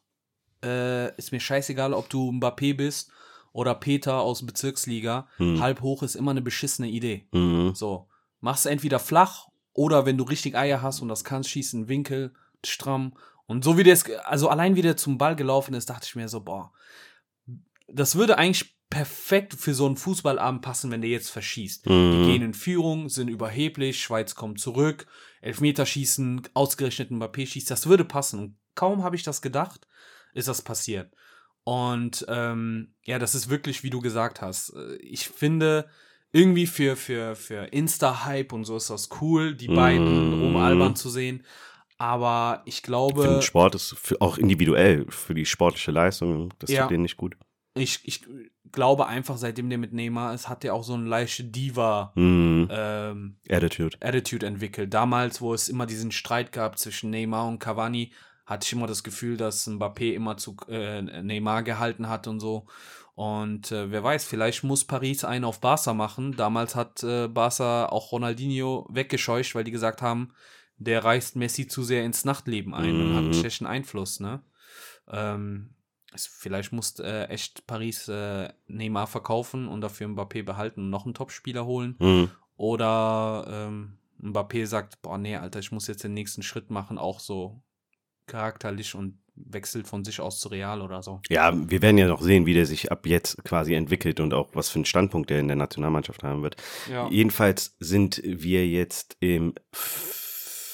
äh, ist mir scheißegal, ob du Mbappé bist oder Peter aus Bezirksliga. Hm. Halb hoch ist immer eine beschissene Idee. mhm. So, mach's entweder flach oder wenn du richtig Eier hast und das kannst, schieß einen Winkel stramm. Und so wie der es, also allein wie der zum Ball gelaufen ist, dachte ich mir so, boah, das würde eigentlich perfekt für so einen Fußballabend passen, wenn der jetzt verschießt. Die Mhm. gehen in Führung, sind überheblich, Schweiz kommt zurück, Elfmeterschießen, ausgerechnet Mbappé schießt, das würde passen. Und kaum habe ich das gedacht, ist das passiert. Und ähm, ja, das ist wirklich, wie du gesagt hast. äh, Ich finde, irgendwie für, für, für Insta-Hype und so ist das cool, die beiden Mhm. rumalbern zu sehen. Aber ich für glaube, den Sport ist für, auch individuell für die sportliche Leistung, das Ja. tut denen nicht gut. ich, ich glaube einfach, seitdem der mit Neymar ist, hat er auch so eine leichte Diva Mhm. ähm, Attitude. Attitude entwickelt. Damals, wo es immer diesen Streit gab zwischen Neymar und Cavani, hatte ich immer das Gefühl, dass Mbappé immer zu äh, Neymar gehalten hat und so. Und äh, wer weiß, vielleicht muss Paris einen auf Barca machen. Damals hat äh, Barca auch Ronaldinho weggescheucht, weil die gesagt haben, der reißt Messi zu sehr ins Nachtleben ein und hat einen Mhm. schlechten Einfluss, ne? Ähm, vielleicht muss äh, echt Paris äh, Neymar verkaufen und dafür Mbappé behalten und noch einen Topspieler holen. Mhm. Oder ähm, Mbappé sagt, boah, nee, Alter, ich muss jetzt den nächsten Schritt machen, auch so charakterlich und wechselt von sich aus zu Real oder so. Ja, wir werden ja noch sehen, wie der sich ab jetzt quasi entwickelt und auch was für einen Standpunkt er in der Nationalmannschaft haben wird. Ja. Jedenfalls sind wir jetzt im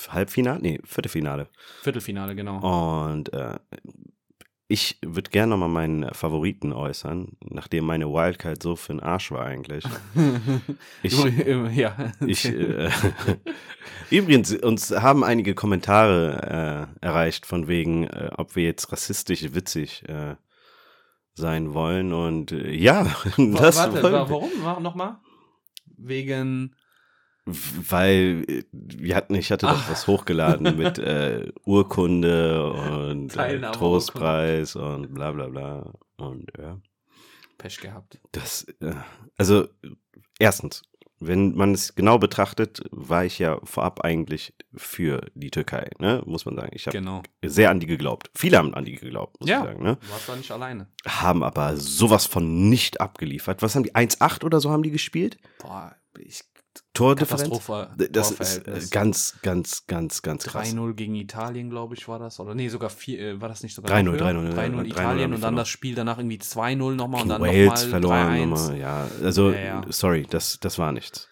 Halbfinale, nee, Viertelfinale. Viertelfinale, genau. Und äh, ich würde gerne nochmal meinen Favoriten äußern, nachdem meine Wildcard so für den Arsch war eigentlich. Ich, ja. ich, äh, übrigens, uns haben einige Kommentare äh, erreicht von wegen, äh, ob wir jetzt rassistisch witzig äh, sein wollen. Und äh, ja, das Warte, warum? Wa- Nochmal? Wegen. Weil äh, wir hatten, ich hatte doch Ach. was hochgeladen mit äh, Urkunde und äh, Trostpreis und bla bla bla. Und ja, Pech gehabt. das, äh, also erstens, wenn man es genau betrachtet, war ich ja vorab eigentlich für die Türkei, ne? muss man sagen. Ich habe Genau. sehr an die geglaubt. Viele haben an die geglaubt, muss Ja. ich sagen. Ne? Du warst da nicht alleine. Haben aber sowas von nicht abgeliefert. Was haben die? 1,8 oder so haben die gespielt? Boah, ich. Tordifferenz? Katastrophe. Das ist äh, ganz, ganz, ganz, ganz krass. 3-0 gegen Italien, glaube ich, war das. Oder nee, sogar 4, äh, war das nicht sogar 3-0, noch höher? 3-0, 3-0 3-0 haben Italien und dann verloren. das Spiel danach irgendwie 2-0 nochmal und dann Wales nochmal verloren 3-1. nochmal, ja. Also, Ja, ja. sorry, das, das war nichts.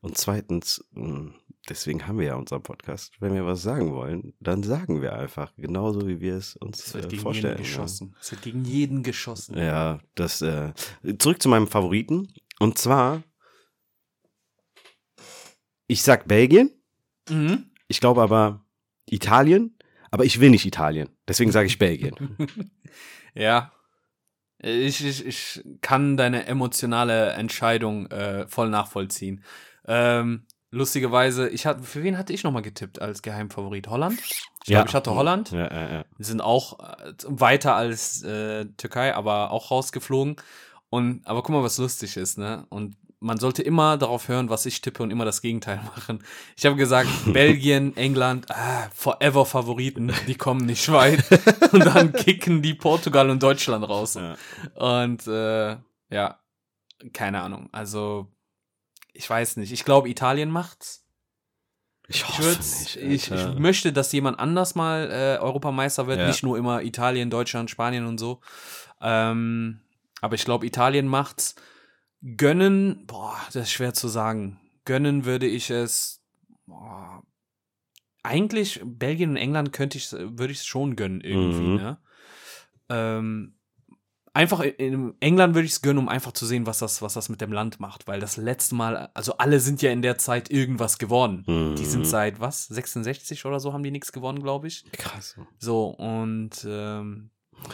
Und zweitens, mh, deswegen haben wir ja unseren Podcast. Wenn wir was sagen wollen, dann sagen wir einfach, genauso wie wir es uns Es wird äh, gegen vorstellen. jeden geschossen. Es wird gegen jeden geschossen. Ja. ja, das, äh, zurück zu meinem Favoriten. Und zwar, ich sag Belgien, Mhm. ich glaube aber Italien, aber ich will nicht Italien. Deswegen sage ich Belgien. Ja. Ich, ich, ich kann deine emotionale Entscheidung äh, voll nachvollziehen. Ähm, lustigerweise, ich hatte, für wen hatte ich nochmal getippt als Geheimfavorit? Holland? Ich glaube, ich hatte Holland. Ja, ja, ja. Sind auch äh, weiter als äh, Türkei, aber auch rausgeflogen. Und aber guck mal, was lustig ist, ne? Und man sollte immer darauf hören, was ich tippe und immer das Gegenteil machen. Ich habe gesagt, Belgien, England, ah, forever Favoriten, die kommen nicht weit. Und dann kicken die Portugal und Deutschland raus. Ja. Und äh, ja, keine Ahnung. Also, ich weiß nicht. Ich glaube, Italien macht's. Ich Ich, hoffe würd's- nicht. ich, ich möchte, dass jemand anders mal äh, Europameister wird, Ja. nicht nur immer Italien, Deutschland, Spanien und so. Ähm, aber ich glaube, Italien macht's. Gönnen, boah, das ist schwer zu sagen. Gönnen würde ich es. Boah, eigentlich Belgien und England könnte ich, würde ich es schon gönnen irgendwie. Mhm. Ne? Ähm, einfach in- England würde ich es gönnen, um einfach zu sehen, was das, was das mit dem Land macht, weil das letzte Mal, also alle sind ja in der Zeit irgendwas geworden. Mhm. Die sind seit was? 66 oder so haben die nichts gewonnen, glaube ich. krass. So, und ähm,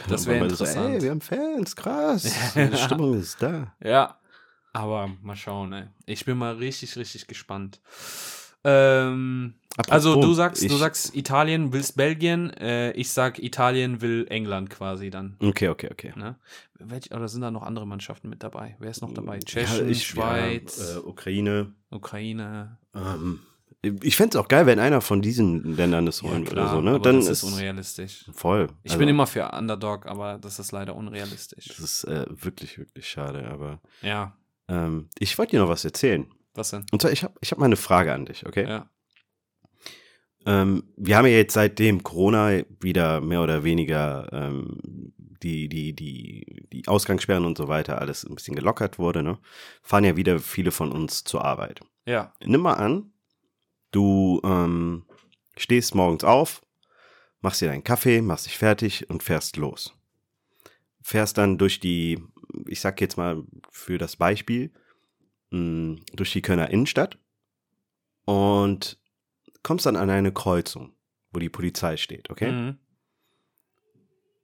das wäre war man so, interessant. ey, wir haben Fans, krass. Die Stimmung ist da. ja. Aber mal schauen, ey. Ich bin mal richtig, richtig gespannt. Ähm, also Apropos, du sagst, du sagst Italien willst Belgien, äh, ich sag Italien will England quasi dann. Okay, okay, okay. Ne? Welch, oder sind da noch andere Mannschaften mit dabei? Wer ist noch dabei? Ja, Tschechien, ich- Schweiz, Ja, äh, Ukraine. Ukraine. Ähm, ich fände es auch geil, wenn einer von diesen Ländern das holen Ja, oder so, ne? Dann das ist ist unrealistisch. voll. Ich Also, bin immer für Underdog, aber das ist leider unrealistisch. Das ist äh, wirklich, wirklich schade, aber Ja, ähm, ich wollte dir noch was erzählen. was denn? Und zwar, ich habe ich hab mal eine Frage an dich, okay? Ja. Ähm, wir haben ja jetzt seitdem Corona wieder mehr oder weniger ähm, die, die, die, die Ausgangssperren und so weiter alles ein bisschen gelockert wurde, ne? Fahren ja wieder viele von uns zur Arbeit. Ja. Nimm mal an, du ähm, stehst morgens auf, machst dir deinen Kaffee, machst dich fertig und fährst los. Fährst dann durch die, ich sag jetzt mal für das Beispiel, mh, durch die Kölner Innenstadt und kommst dann an eine Kreuzung, wo die Polizei steht, okay? Mhm.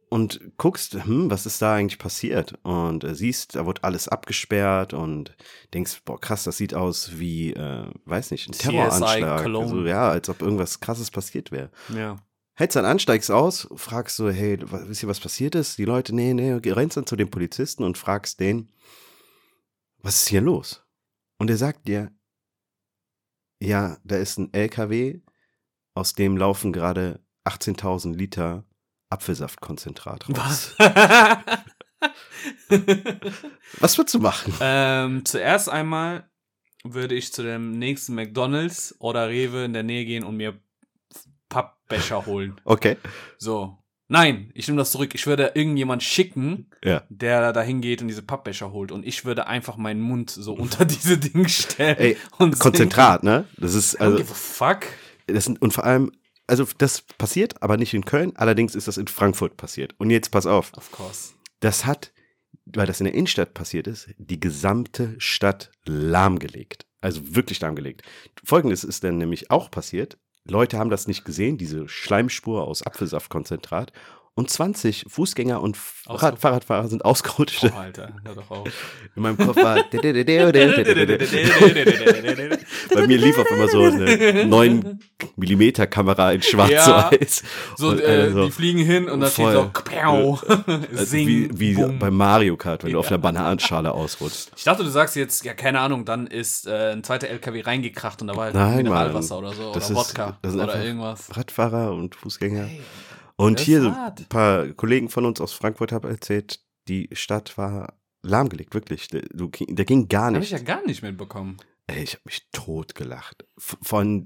und guckst, hm, was ist da eigentlich passiert? Und äh, siehst, da wurde alles abgesperrt und denkst, boah, krass, das sieht aus wie, äh, weiß nicht, ein Terroranschlag. Also, ja, als ob irgendwas krasses passiert wäre. Ja. Hältst dann an, steigst aus, fragst so, hey, wisst ihr, was passiert ist? Die Leute, nee, nee, rennst dann zu den Polizisten und fragst den, was ist hier los? Und er sagt dir, ja, da ist ein LKW, aus dem laufen gerade 18.000 Liter Apfelsaftkonzentrat raus. Was? Was würdest du machen? ähm, zuerst einmal würde ich zu dem nächsten McDonalds oder Rewe in der Nähe gehen und mir Pappbecher holen. Okay. So. Nein, ich nehme das zurück. Ich würde irgendjemand schicken, Ja. der da hingeht und diese Pappbecher holt. Und ich würde einfach meinen Mund so unter diese Dinge stellen. Ey, und Konzentrat, ne? Das ist, Also, fuck. das sind, und vor allem, also das passiert, aber nicht in Köln, allerdings ist das in Frankfurt passiert. Und jetzt pass auf, Of course. das hat, weil das in der Innenstadt passiert ist, die gesamte Stadt lahmgelegt. Also wirklich lahmgelegt. Folgendes ist dann nämlich auch passiert. Leute haben das nicht gesehen, diese Schleimspur aus Apfelsaftkonzentrat. Und 20 Fußgänger und Fahrrad. Fahrradfahrer sind ausgerutscht. Oh, Alter, hör doch auf. In meinem Kopf war. Bei mir lief auf immer so eine 9 Millimeter Kamera in Schwarz-Weiß. So, Und, äh, äh, so die fliegen hin und da steht so, kapiau, Also sing, wie wie bumm. bei Mario Kart, wenn du auf Ja. einer Bananenschale ausrutschst. Ich dachte, du sagst jetzt, ja, keine Ahnung, dann ist äh, ein zweiter LKW reingekracht und da war halt Nein, Mineralwasser Mann. oder so Das oder ist- Wodka oder einfach- irgendwas. Radfahrer und Fußgänger. Hey, Und das hier hart. ein paar Kollegen von uns aus Frankfurt haben erzählt, die Stadt war lahmgelegt, wirklich. Da, ging gar Hab ich nichts. ja gar nicht mitbekommen. Ey, ich habe mich tot gelacht. Von,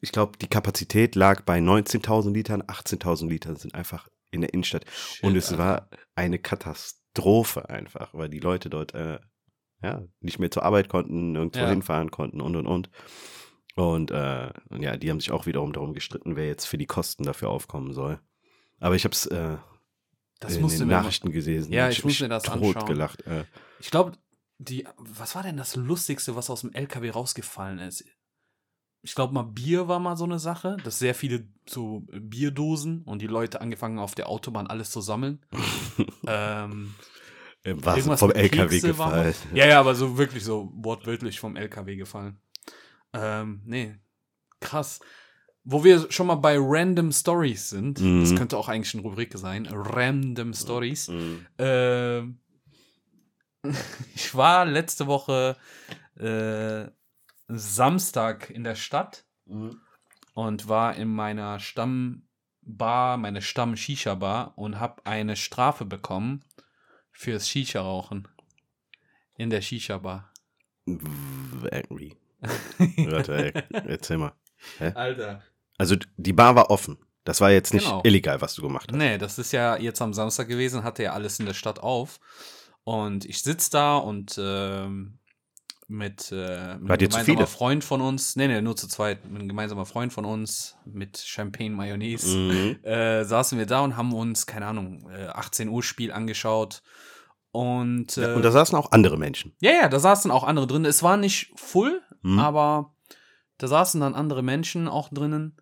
ich glaube, die Kapazität lag bei 19.000 Litern, 18.000 Litern sind einfach in der Innenstadt. Shit, Und es Alter. war eine Katastrophe einfach, weil die Leute dort äh, ja, nicht mehr zur Arbeit konnten, nirgendwo Ja. hinfahren konnten und und und. Und äh, und ja, die haben sich auch wiederum darum gestritten, wer jetzt für die Kosten dafür aufkommen soll. Aber ich habe es äh, Das in den mir mal- Nachrichten gesehen. Ja, ich hab muss mir das anschauen. gelacht. Äh. Ich glaube, die, was war denn das Lustigste, was aus dem LKW rausgefallen ist? Ich glaube mal Bier war mal so eine Sache, dass sehr viele so Bierdosen und die Leute angefangen auf der Autobahn alles zu sammeln. ähm, War Irgendwas vom LKW Kekse gefallen. Ja, ja, aber so wirklich so wortwörtlich vom LKW gefallen. Ähm, nee. Krass. Wo wir schon mal bei Random Stories sind, Mhm. das könnte auch eigentlich eine Rubrik sein, Random Stories. Mhm. Ähm, Ich war letzte Woche äh, Samstag in der Stadt und war in meiner Stammbar, meine Stamm-Shisha-Bar und habe eine Strafe bekommen fürs Shisha-Rauchen. In der Shisha-Bar. Angry. Warte, ey, erzähl mal. Alter. Also die Bar war offen. Das war jetzt nicht Genau. illegal, was du gemacht hast. Nee, das ist ja jetzt am Samstag gewesen, hatte ja alles in der Stadt auf. Und ich sitz da und ähm, mit, äh, mit gemeinsamer viele? Freund von uns, nee, nee, nur zu zweit, mit einem gemeinsamer Freund von uns mit Champagne Mayonnaise, Mhm. äh, saßen wir da und haben uns, keine Ahnung, äh, 18 Uhr Spiel angeschaut. Und, äh, Und da saßen auch andere Menschen. ja, ja, da saßen auch andere drin. Es war nicht full, Mhm. aber da saßen dann andere Menschen auch drinnen.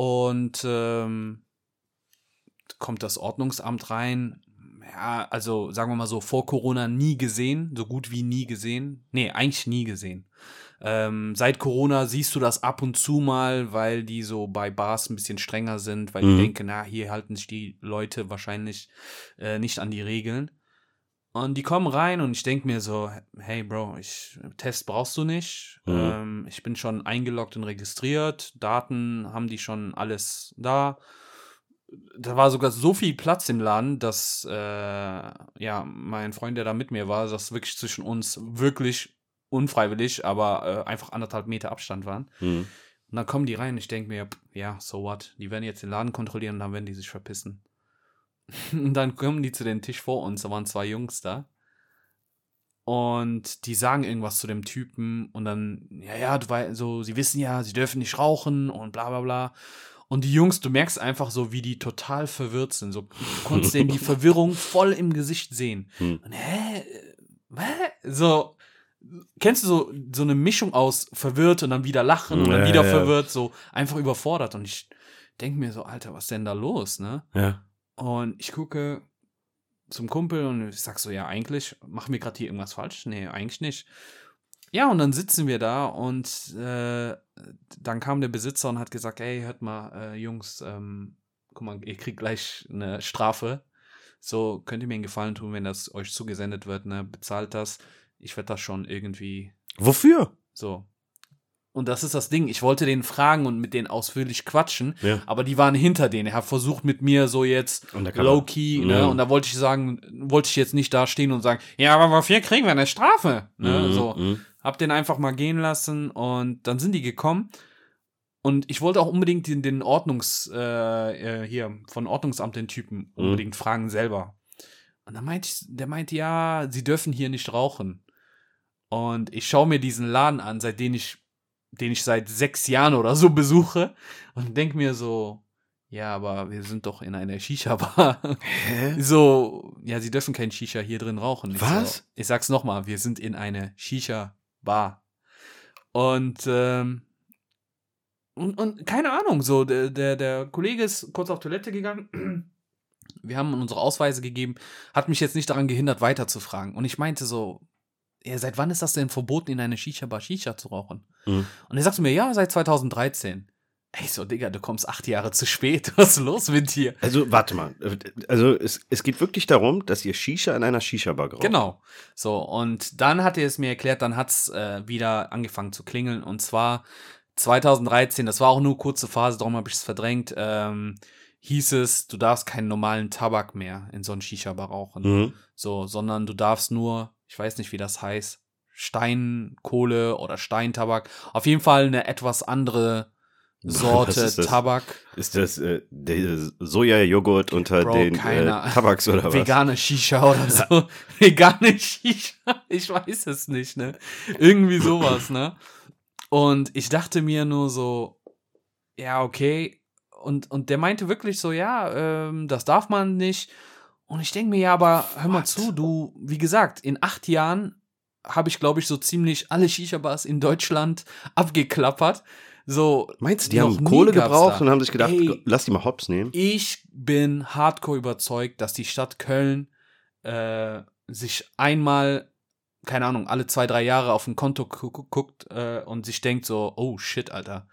Und ähm, kommt das Ordnungsamt rein. Ja, also sagen wir mal so, vor Corona nie gesehen, so gut wie nie gesehen. Nee, eigentlich nie gesehen. Ähm, seit Corona siehst du das ab und zu mal, weil die so bei Bars ein bisschen strenger sind, weil Mhm. die denken, na, hier halten sich die Leute wahrscheinlich äh, nicht an die Regeln. Und die kommen rein und ich denke mir so, hey Bro, ich, Test brauchst du nicht. Mhm. Ähm, ich bin schon eingeloggt und registriert. Daten haben die schon alles da. Da war sogar so viel Platz im Laden, dass äh, ja mein Freund, der da mit mir war, dass wirklich zwischen uns wirklich unfreiwillig, aber äh, einfach anderthalb Meter Abstand waren. Mhm. Und dann kommen die rein und ich denke mir, ja, so what? Die werden jetzt den Laden kontrollieren und dann werden die sich verpissen. Und dann kommen die zu dem Tisch vor uns, da waren zwei Jungs da. Und die sagen irgendwas zu dem Typen und dann, ja, ja, du weißt, so, sie wissen ja, sie dürfen nicht rauchen und bla bla bla. Und die Jungs, du merkst einfach so, wie die total verwirrt sind. So, du konntest denen die Verwirrung voll im Gesicht sehen. Hm. Und, hä? Hä? So, kennst du so, so eine Mischung aus verwirrt und dann wieder lachen und dann Ja, wieder ja. verwirrt, so einfach überfordert. Und ich denke mir so, Alter, was ist denn da los, ne? Ja. Und ich gucke zum Kumpel und ich sag so, ja, eigentlich machen wir gerade hier irgendwas falsch. Nee, eigentlich nicht. Ja, und dann sitzen wir da und äh, dann kam der Besitzer und hat gesagt, ey, hört mal, äh, Jungs, ähm, guck mal, ihr kriegt gleich eine Strafe. So, könnt ihr mir einen Gefallen tun, wenn das euch zugesendet wird, ne? Bezahlt das. Ich werde das schon irgendwie Wofür? so. Und das ist das Ding. Ich wollte den fragen und mit denen ausführlich quatschen, Ja. aber die waren hinter denen. Er hat versucht mit mir so jetzt low-key, ne? Ja. Und da wollte ich sagen, wollte ich jetzt nicht da stehen und sagen, ja, aber wofür kriegen wir eine Strafe? Ne? Mhm, So. mhm. Hab den einfach mal gehen lassen und dann sind die gekommen. Und ich wollte auch unbedingt den, den Ordnungs, äh, äh, hier, von Ordnungsamt den Typen Mhm. unbedingt fragen selber. Und dann meinte ich, der meinte, ja, sie dürfen hier nicht rauchen. Und ich schaue mir diesen Laden an, seitdem ich, den ich seit sechs Jahren oder so besuche und denk mir so, ja, aber wir sind doch in einer Shisha-Bar. Hä? So, ja, sie dürfen kein Shisha hier drin rauchen. Ich Was? So, ich sag's nochmal, wir sind in einer Shisha-Bar. Und, ähm, und, und keine Ahnung, so, der, der, der Kollege ist kurz auf Toilette gegangen. Wir haben unsere Ausweise gegeben, hat mich jetzt nicht daran gehindert, weiterzufragen. Und ich meinte so, ja, seit wann ist das denn verboten, in einer Shisha-Bar Shisha zu rauchen? Mhm. Und er sagte mir, ja, seit 2013. Ey, so, Digga, du kommst acht Jahre zu spät. Was ist los mit dir? Also, warte mal. Also, es, es geht wirklich darum, dass ihr Shisha in einer Shisha-Bar geraucht Genau. So, und dann hat er es mir erklärt, dann hat's äh, wieder angefangen zu klingeln. Und zwar 2013, das war auch nur kurze Phase, darum habe ich es verdrängt, ähm, hieß es, du darfst keinen normalen Tabak mehr in so einen Shisha-Bar rauchen. Mhm. So, sondern du darfst nur, ich weiß nicht, wie das heißt, Steinkohle oder Steintabak. Auf jeden Fall eine etwas andere Sorte ist? Tabak. Ist das äh, der Sojajoghurt unter Bro, den äh, Tabaks oder was? Vegane Shisha oder so. Vegane Shisha. Ich weiß es nicht, ne? Irgendwie sowas, ne? Und ich dachte mir nur so, ja, okay. Und, und der meinte wirklich so, ja, ähm, das darf man nicht. Und ich denke mir, ja, aber hör mal What? zu, du, wie gesagt, in acht Jahren habe ich, glaube ich, so ziemlich alle Shisha-Bars in Deutschland abgeklappert. So, Meinst du, die haben Kohle gebraucht da. und haben sich gedacht, Ey. lass die mal hops nehmen? Ich bin hardcore überzeugt, dass die Stadt Köln äh, sich einmal, keine Ahnung, alle zwei, drei Jahre auf ein Konto gu gu- guckt äh, und sich denkt so, oh shit, Alter.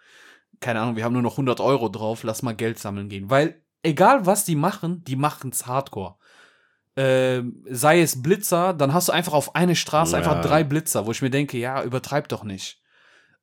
Keine Ahnung, wir haben nur noch 100 Euro drauf, lass mal Geld sammeln gehen. Weil egal was die machen, die machen's hardcore. Äh, sei es Blitzer, dann hast du einfach auf eine Straße Ja. einfach drei Blitzer, wo ich mir denke, ja, übertreib doch nicht.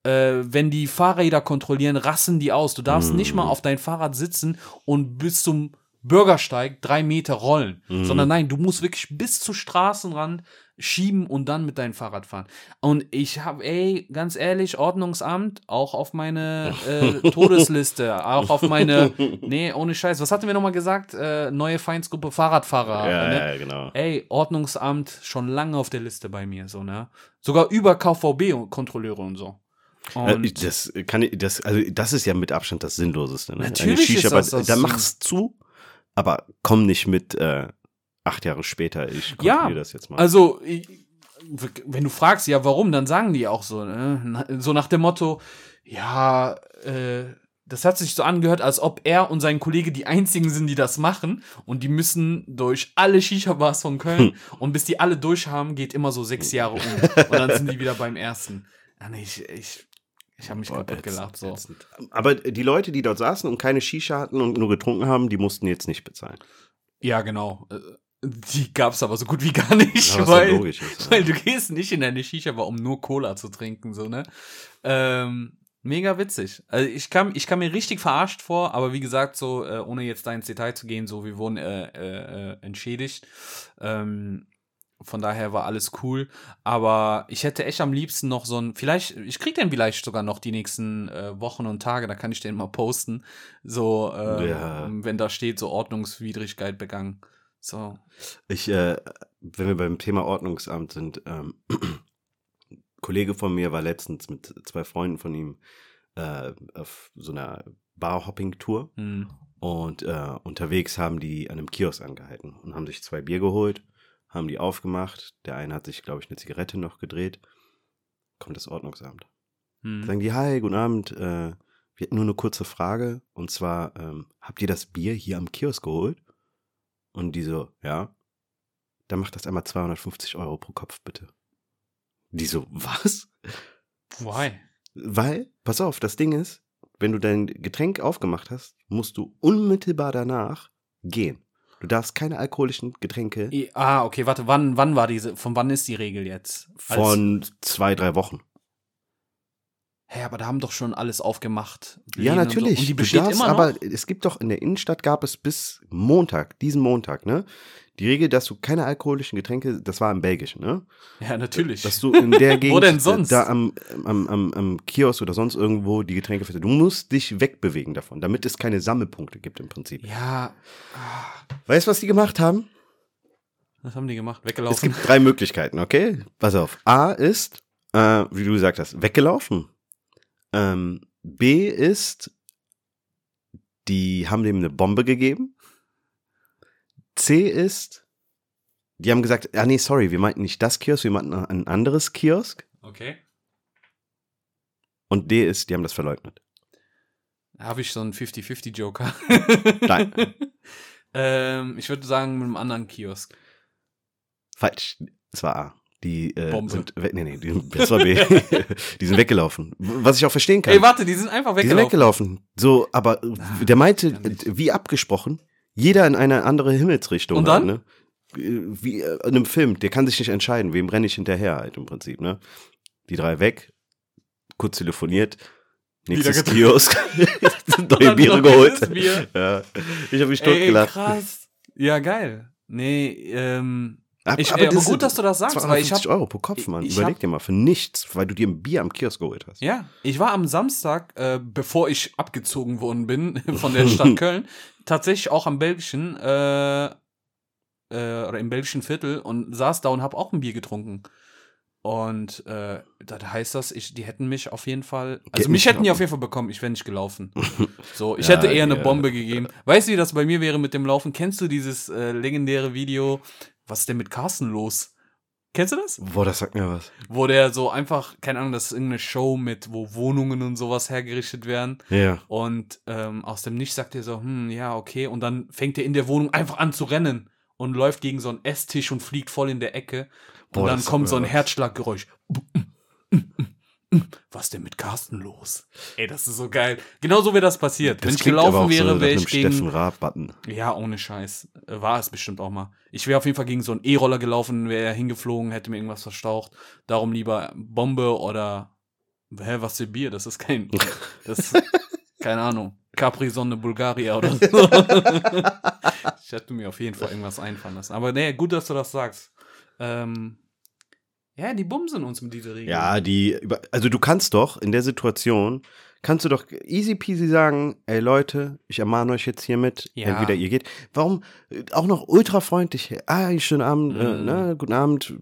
Äh, wenn die Fahrräder kontrollieren, rassen die aus. Du darfst Mhm. nicht mal auf dein Fahrrad sitzen und bis zum Bürgersteig drei Meter rollen, Mhm. sondern nein, du musst wirklich bis zur Straßenrand schieben und dann mit deinem Fahrrad fahren. Und ich habe, ey, ganz ehrlich, Ordnungsamt auch auf meine äh, Todesliste, auch auf meine, nee, ohne Scheiß. Was hatten wir nochmal gesagt? Äh, neue Feindsgruppe Fahrradfahrer. ja, ne? ja, genau. Ey, Ordnungsamt schon lange auf der Liste bei mir, so, ne? Sogar über KVB-Kontrolleure und so. Äh, Und das kann ich, das, also das ist ja mit Abstand das Sinnloseste. Ne? Natürlich ist Shisha-Bar, das das da machst zu, aber komm nicht mit äh, acht Jahre später, ich Ja, kontrolliere das jetzt mal. Also, wenn du fragst, ja, warum, dann sagen die auch so, ne? So nach dem Motto, ja, äh, das hat sich so angehört, als ob er und sein Kollege die einzigen sind, die das machen und die müssen durch alle Shisha-Bars von Köln und bis die alle durch haben, geht immer so sechs Jahre um und dann sind die wieder beim ersten. Ja, ich, ich, ich habe mich Boah, kaputt gelacht, so. ätzend. Aber die Leute, die dort saßen und keine Shisha hatten und nur getrunken haben, die mussten jetzt nicht bezahlen. Ja, genau. Die gab's aber so gut wie gar nicht, Ja, weil, ja ist, weil du gehst nicht in eine Shisha-Bar, um nur Cola zu trinken, so, ne? Ähm, mega witzig. Also ich kam, ich kam mir richtig verarscht vor, aber wie gesagt, so, äh, ohne jetzt da ins Detail zu gehen, so, wir wurden äh, äh, äh, entschädigt. Ähm, von daher war alles cool. Aber ich hätte echt am liebsten noch so ein, vielleicht, ich krieg den vielleicht sogar noch die nächsten äh, Wochen und Tage, da kann ich den mal posten. So, äh, Ja. wenn da steht, so Ordnungswidrigkeit begangen. So. Ich, äh, wenn wir beim Thema Ordnungsamt sind, ähm, ein Kollege von mir war letztens mit zwei Freunden von ihm äh, auf so einer Barhopping-Tour Hm. und äh, unterwegs haben die an einem Kiosk angehalten und haben sich zwei Bier geholt, haben die aufgemacht. Der eine hat sich, glaube ich, eine Zigarette noch gedreht. Kommt das Ordnungsamt. Hm. Sagen die, hi, guten Abend. Äh, wir hätten nur eine kurze Frage. Und zwar, ähm, habt ihr das Bier hier am Kiosk geholt? Und die so, ja. Dann macht das einmal 250 Euro pro Kopf, bitte. Die so, was? Why? Weil, pass auf, das Ding ist, wenn du dein Getränk aufgemacht hast, musst du unmittelbar danach gehen. Du darfst keine alkoholischen Getränke I- Ah, okay, warte, wann, wann war diese, von wann ist die Regel jetzt? Als- von zwei, drei Wochen. Hä, aber da haben doch schon alles aufgemacht. Ja, Läden und so. natürlich. Und die besteht darfst, immer noch. aber es gibt doch in der Innenstadt gab es bis Montag, diesen Montag, ne? Die Regel, dass du keine alkoholischen Getränke, das war im Belgischen, ne? ja, natürlich. Dass du in der Gegend denn sonst? da am, am, am, am Kiosk oder sonst irgendwo die Getränke verkaufst. Du musst dich wegbewegen davon, damit es keine Sammelpunkte gibt im Prinzip. ja, Weißt du, was die gemacht haben? was haben die gemacht? Es Weggelaufen? gibt drei Möglichkeiten, okay? Pass auf. A ist, äh, wie du gesagt hast, weggelaufen. Ähm, B ist, die haben dem eine Bombe gegeben. C ist, die haben gesagt, ah nee, sorry, wir meinten nicht das Kiosk, wir meinten ein anderes Kiosk. Okay. Und D ist, die haben das verleugnet. Da habe ich so einen 50-50-Joker. Nein. ähm, ich würde sagen, mit einem anderen Kiosk. Falsch. Es war A. Die äh, Bombe. sind, we- nee, nee, die, das war B. die sind weggelaufen. Was ich auch verstehen kann. Ey, warte, die sind einfach Die sind weggelaufen. weggelaufen. So, aber Ah, der meinte, wie abgesprochen, jeder in eine andere Himmelsrichtung. Und halt, dann? ne? Wie äh, in einem Film, der kann sich nicht entscheiden, wem renne ich hinterher halt im Prinzip, ne? Die drei weg, kurz telefoniert, nächstes. Kiosk, neue Biere geholt. Bier. Ja, ich habe mich Ey, totgelacht. krass. Ja, geil. Nee, ähm, Ab- ich, aber, aber das gut, sind dass du das sagst, weil ich 250 habe Euro pro Kopf, Mann. Überleg hab- dir mal, für nichts, weil du dir ein Bier am Kiosk geholt hast. Ja, ich war am Samstag, äh, bevor ich abgezogen worden bin von der Stadt Köln, tatsächlich auch am belgischen, äh, äh, oder im belgischen Viertel und saß da und hab auch ein Bier getrunken. Und äh, da heißt das, ich, die hätten mich auf jeden Fall, also Get mich hätten die auf jeden Fall bekommen, ich wäre nicht gelaufen. So, ich Ja, hätte eher eine ja. Bombe gegeben. Weißt du, wie das bei mir wäre mit dem Laufen? Kennst du dieses äh, legendäre Video, was ist denn mit Carsten los? Kennst du das? Boah, das sagt mir was. wo der so einfach, keine Ahnung, das ist irgendeine Show mit, wo Wohnungen und sowas hergerichtet werden. Ja. Und ähm, aus dem Nichts sagt er so, hm, ja, okay. Und dann fängt er in der Wohnung einfach an zu rennen und läuft gegen so einen Esstisch und fliegt voll in der Ecke. Und Boah, dann kommt so ein was. Herzschlaggeräusch. Was denn mit Carsten los? Ey, das ist so geil. Genau so wäre das passiert. Das Wenn ich gelaufen wäre, so wäre ich gegen. Steffen Raab-Button. Ja, ohne Scheiß. Äh, War es bestimmt auch mal. Ich wäre auf jeden Fall gegen so einen E-Roller gelaufen, wäre hingeflogen, hätte mir irgendwas verstaucht. Darum lieber Bombe oder. Hä, was für Bier? Das ist kein. Das ist, keine Ahnung. Capri Sonne Bulgaria oder so. ich hätte mir auf jeden Fall irgendwas einfallen lassen. Aber nee, gut, dass du das sagst. Ähm, ja, die bumsen uns mit dieser Regel. Ja, die, über- also du kannst doch in der Situation, kannst du doch easy peasy sagen, ey Leute, ich ermahne euch jetzt hiermit, Ja. entweder ihr geht. Warum äh, auch noch ultra freundlich, ah, schönen Abend, äh, Mhm. ne, guten Abend.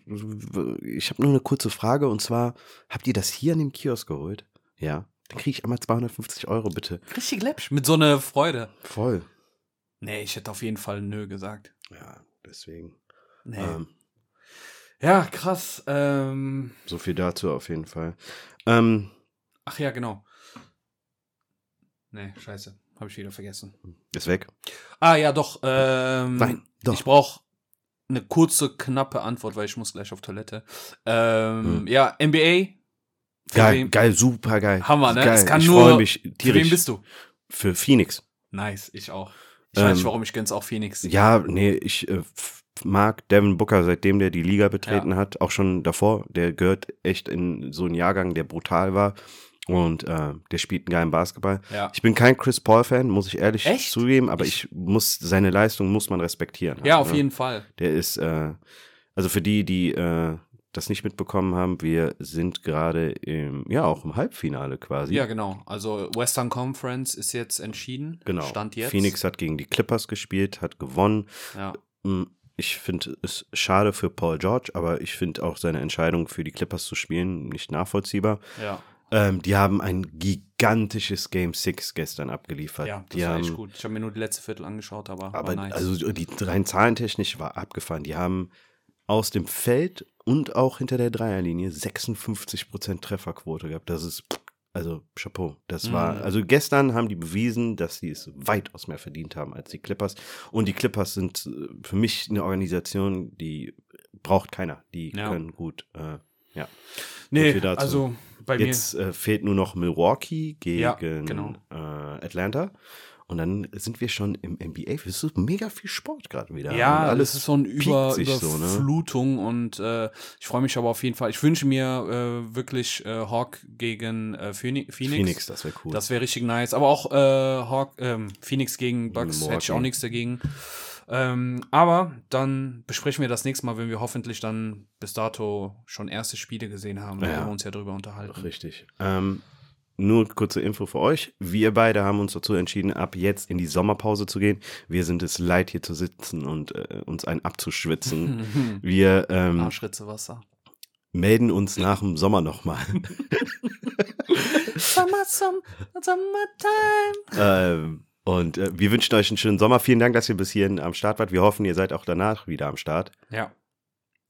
Ich habe nur eine kurze Frage und zwar, habt ihr das hier an dem Kiosk geholt? Ja. Dann kriege ich einmal 250 Euro, bitte. Richtig läppsch. Mit so einer Freude. Voll. Nee, ich hätte auf jeden Fall nö gesagt. Ja, deswegen. Nee. Ähm, Ja, krass. Ähm, so viel dazu auf jeden Fall. Ähm, ach ja, genau. Nee, scheiße. Habe ich wieder vergessen. ist weg. Ah, ja, doch. Ähm, Nein, doch. Ich brauche eine kurze, knappe Antwort, weil ich muss gleich auf Toilette. Ähm, Hm. Ja, NBA. Für Geil, wen- geil, super geil. Hammer, ne? Geil. Es kann ich nur- freue mich Für tierisch. wen bist du? Für Phoenix. Nice, ich auch. Ich weiß nicht, Ähm, warum ich gönn's auch Phoenix. Ja, nee, ich äh, mag Devin Booker, seitdem der die Liga betreten hat, auch schon davor. Der gehört echt in so einen Jahrgang, der brutal war. Und äh, der spielt einen geilen Basketball. Ja. Ich bin kein Chris Paul-Fan, muss ich ehrlich Echt? zugeben, aber Ich- ich, muss, seine Leistung muss man respektieren. Ja, halt, auf ne? jeden Fall. Der ist, äh, also für die, die äh, das nicht mitbekommen haben, wir sind gerade im, ja, auch im Halbfinale quasi. Ja, genau. Also Western Conference ist jetzt entschieden. genau. Stand jetzt. Phoenix hat gegen die Clippers gespielt, hat gewonnen. Ja. Mm, Ich finde es schade für Paul George, aber ich finde auch seine Entscheidung für die Clippers zu spielen nicht nachvollziehbar. Ja, Ähm, die haben ein gigantisches Game 6 gestern abgeliefert. ja, das die war haben, echt gut. Ich habe mir nur die letzte Viertel angeschaut, aber, Aber war nice. also die rein zahlentechnisch war abgefahren. Die haben aus dem Feld und auch hinter der Dreierlinie 56% Trefferquote gehabt. Das ist also Chapeau. Das war Mhm. also gestern haben die bewiesen, dass sie es weitaus mehr verdient haben als die Clippers und die Clippers sind äh, für mich eine Organisation, die braucht keiner. Die Ja. können gut äh, ja. nee, also bei Jetzt äh, fehlt nur noch Milwaukee gegen Ja, genau. äh, Atlanta. Und dann sind wir schon im NBA. Es ist mega viel Sport gerade wieder. ja, Und alles ist so eine Über, sich so, ne? Überflutung und äh, ich freue mich aber auf jeden Fall. Ich wünsche mir äh, wirklich äh, Hawk gegen äh, Phoenix. Phoenix. Das wäre cool. Das wäre richtig nice. Aber auch äh, Hawk, ähm, Phoenix gegen Bucks Milwaukee. hätte ich auch nichts dagegen. Ähm, aber dann besprechen wir das nächste Mal, wenn wir hoffentlich dann bis dato schon erste Spiele gesehen haben. Ja. wir uns ja drüber unterhalten. Richtig. Ähm, nur kurze Info für euch. Wir beide haben uns dazu entschieden, ab jetzt in die Sommerpause zu gehen. Wir sind es leid, hier zu sitzen und äh, uns einen abzuschwitzen. Wir ähm, Arschritze Wasser. melden uns nach dem Sommer nochmal. Summer, summer, summertime. ähm, und äh, wir wünschen euch einen schönen Sommer. Vielen Dank, dass ihr bis hierhin am Start wart. Wir hoffen, ihr seid auch danach wieder am Start. Ja,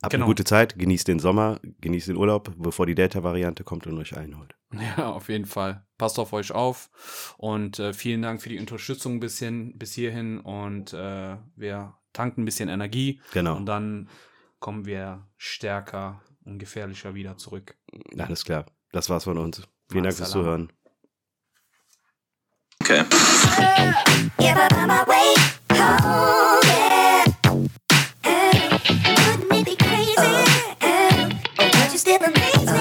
Habt genau. eine gute Zeit, genießt den Sommer, genießt den Urlaub, bevor die Delta-Variante kommt und euch einholt. Ja, auf jeden Fall. Passt auf euch auf und äh, vielen Dank für die Unterstützung bis, hin, bis hierhin und äh, wir tanken ein bisschen Energie. Genau. Und dann kommen wir stärker und gefährlicher wieder zurück. Alles klar. Das war's von uns. Vielen Dank fürs Zuhören. Okay. see.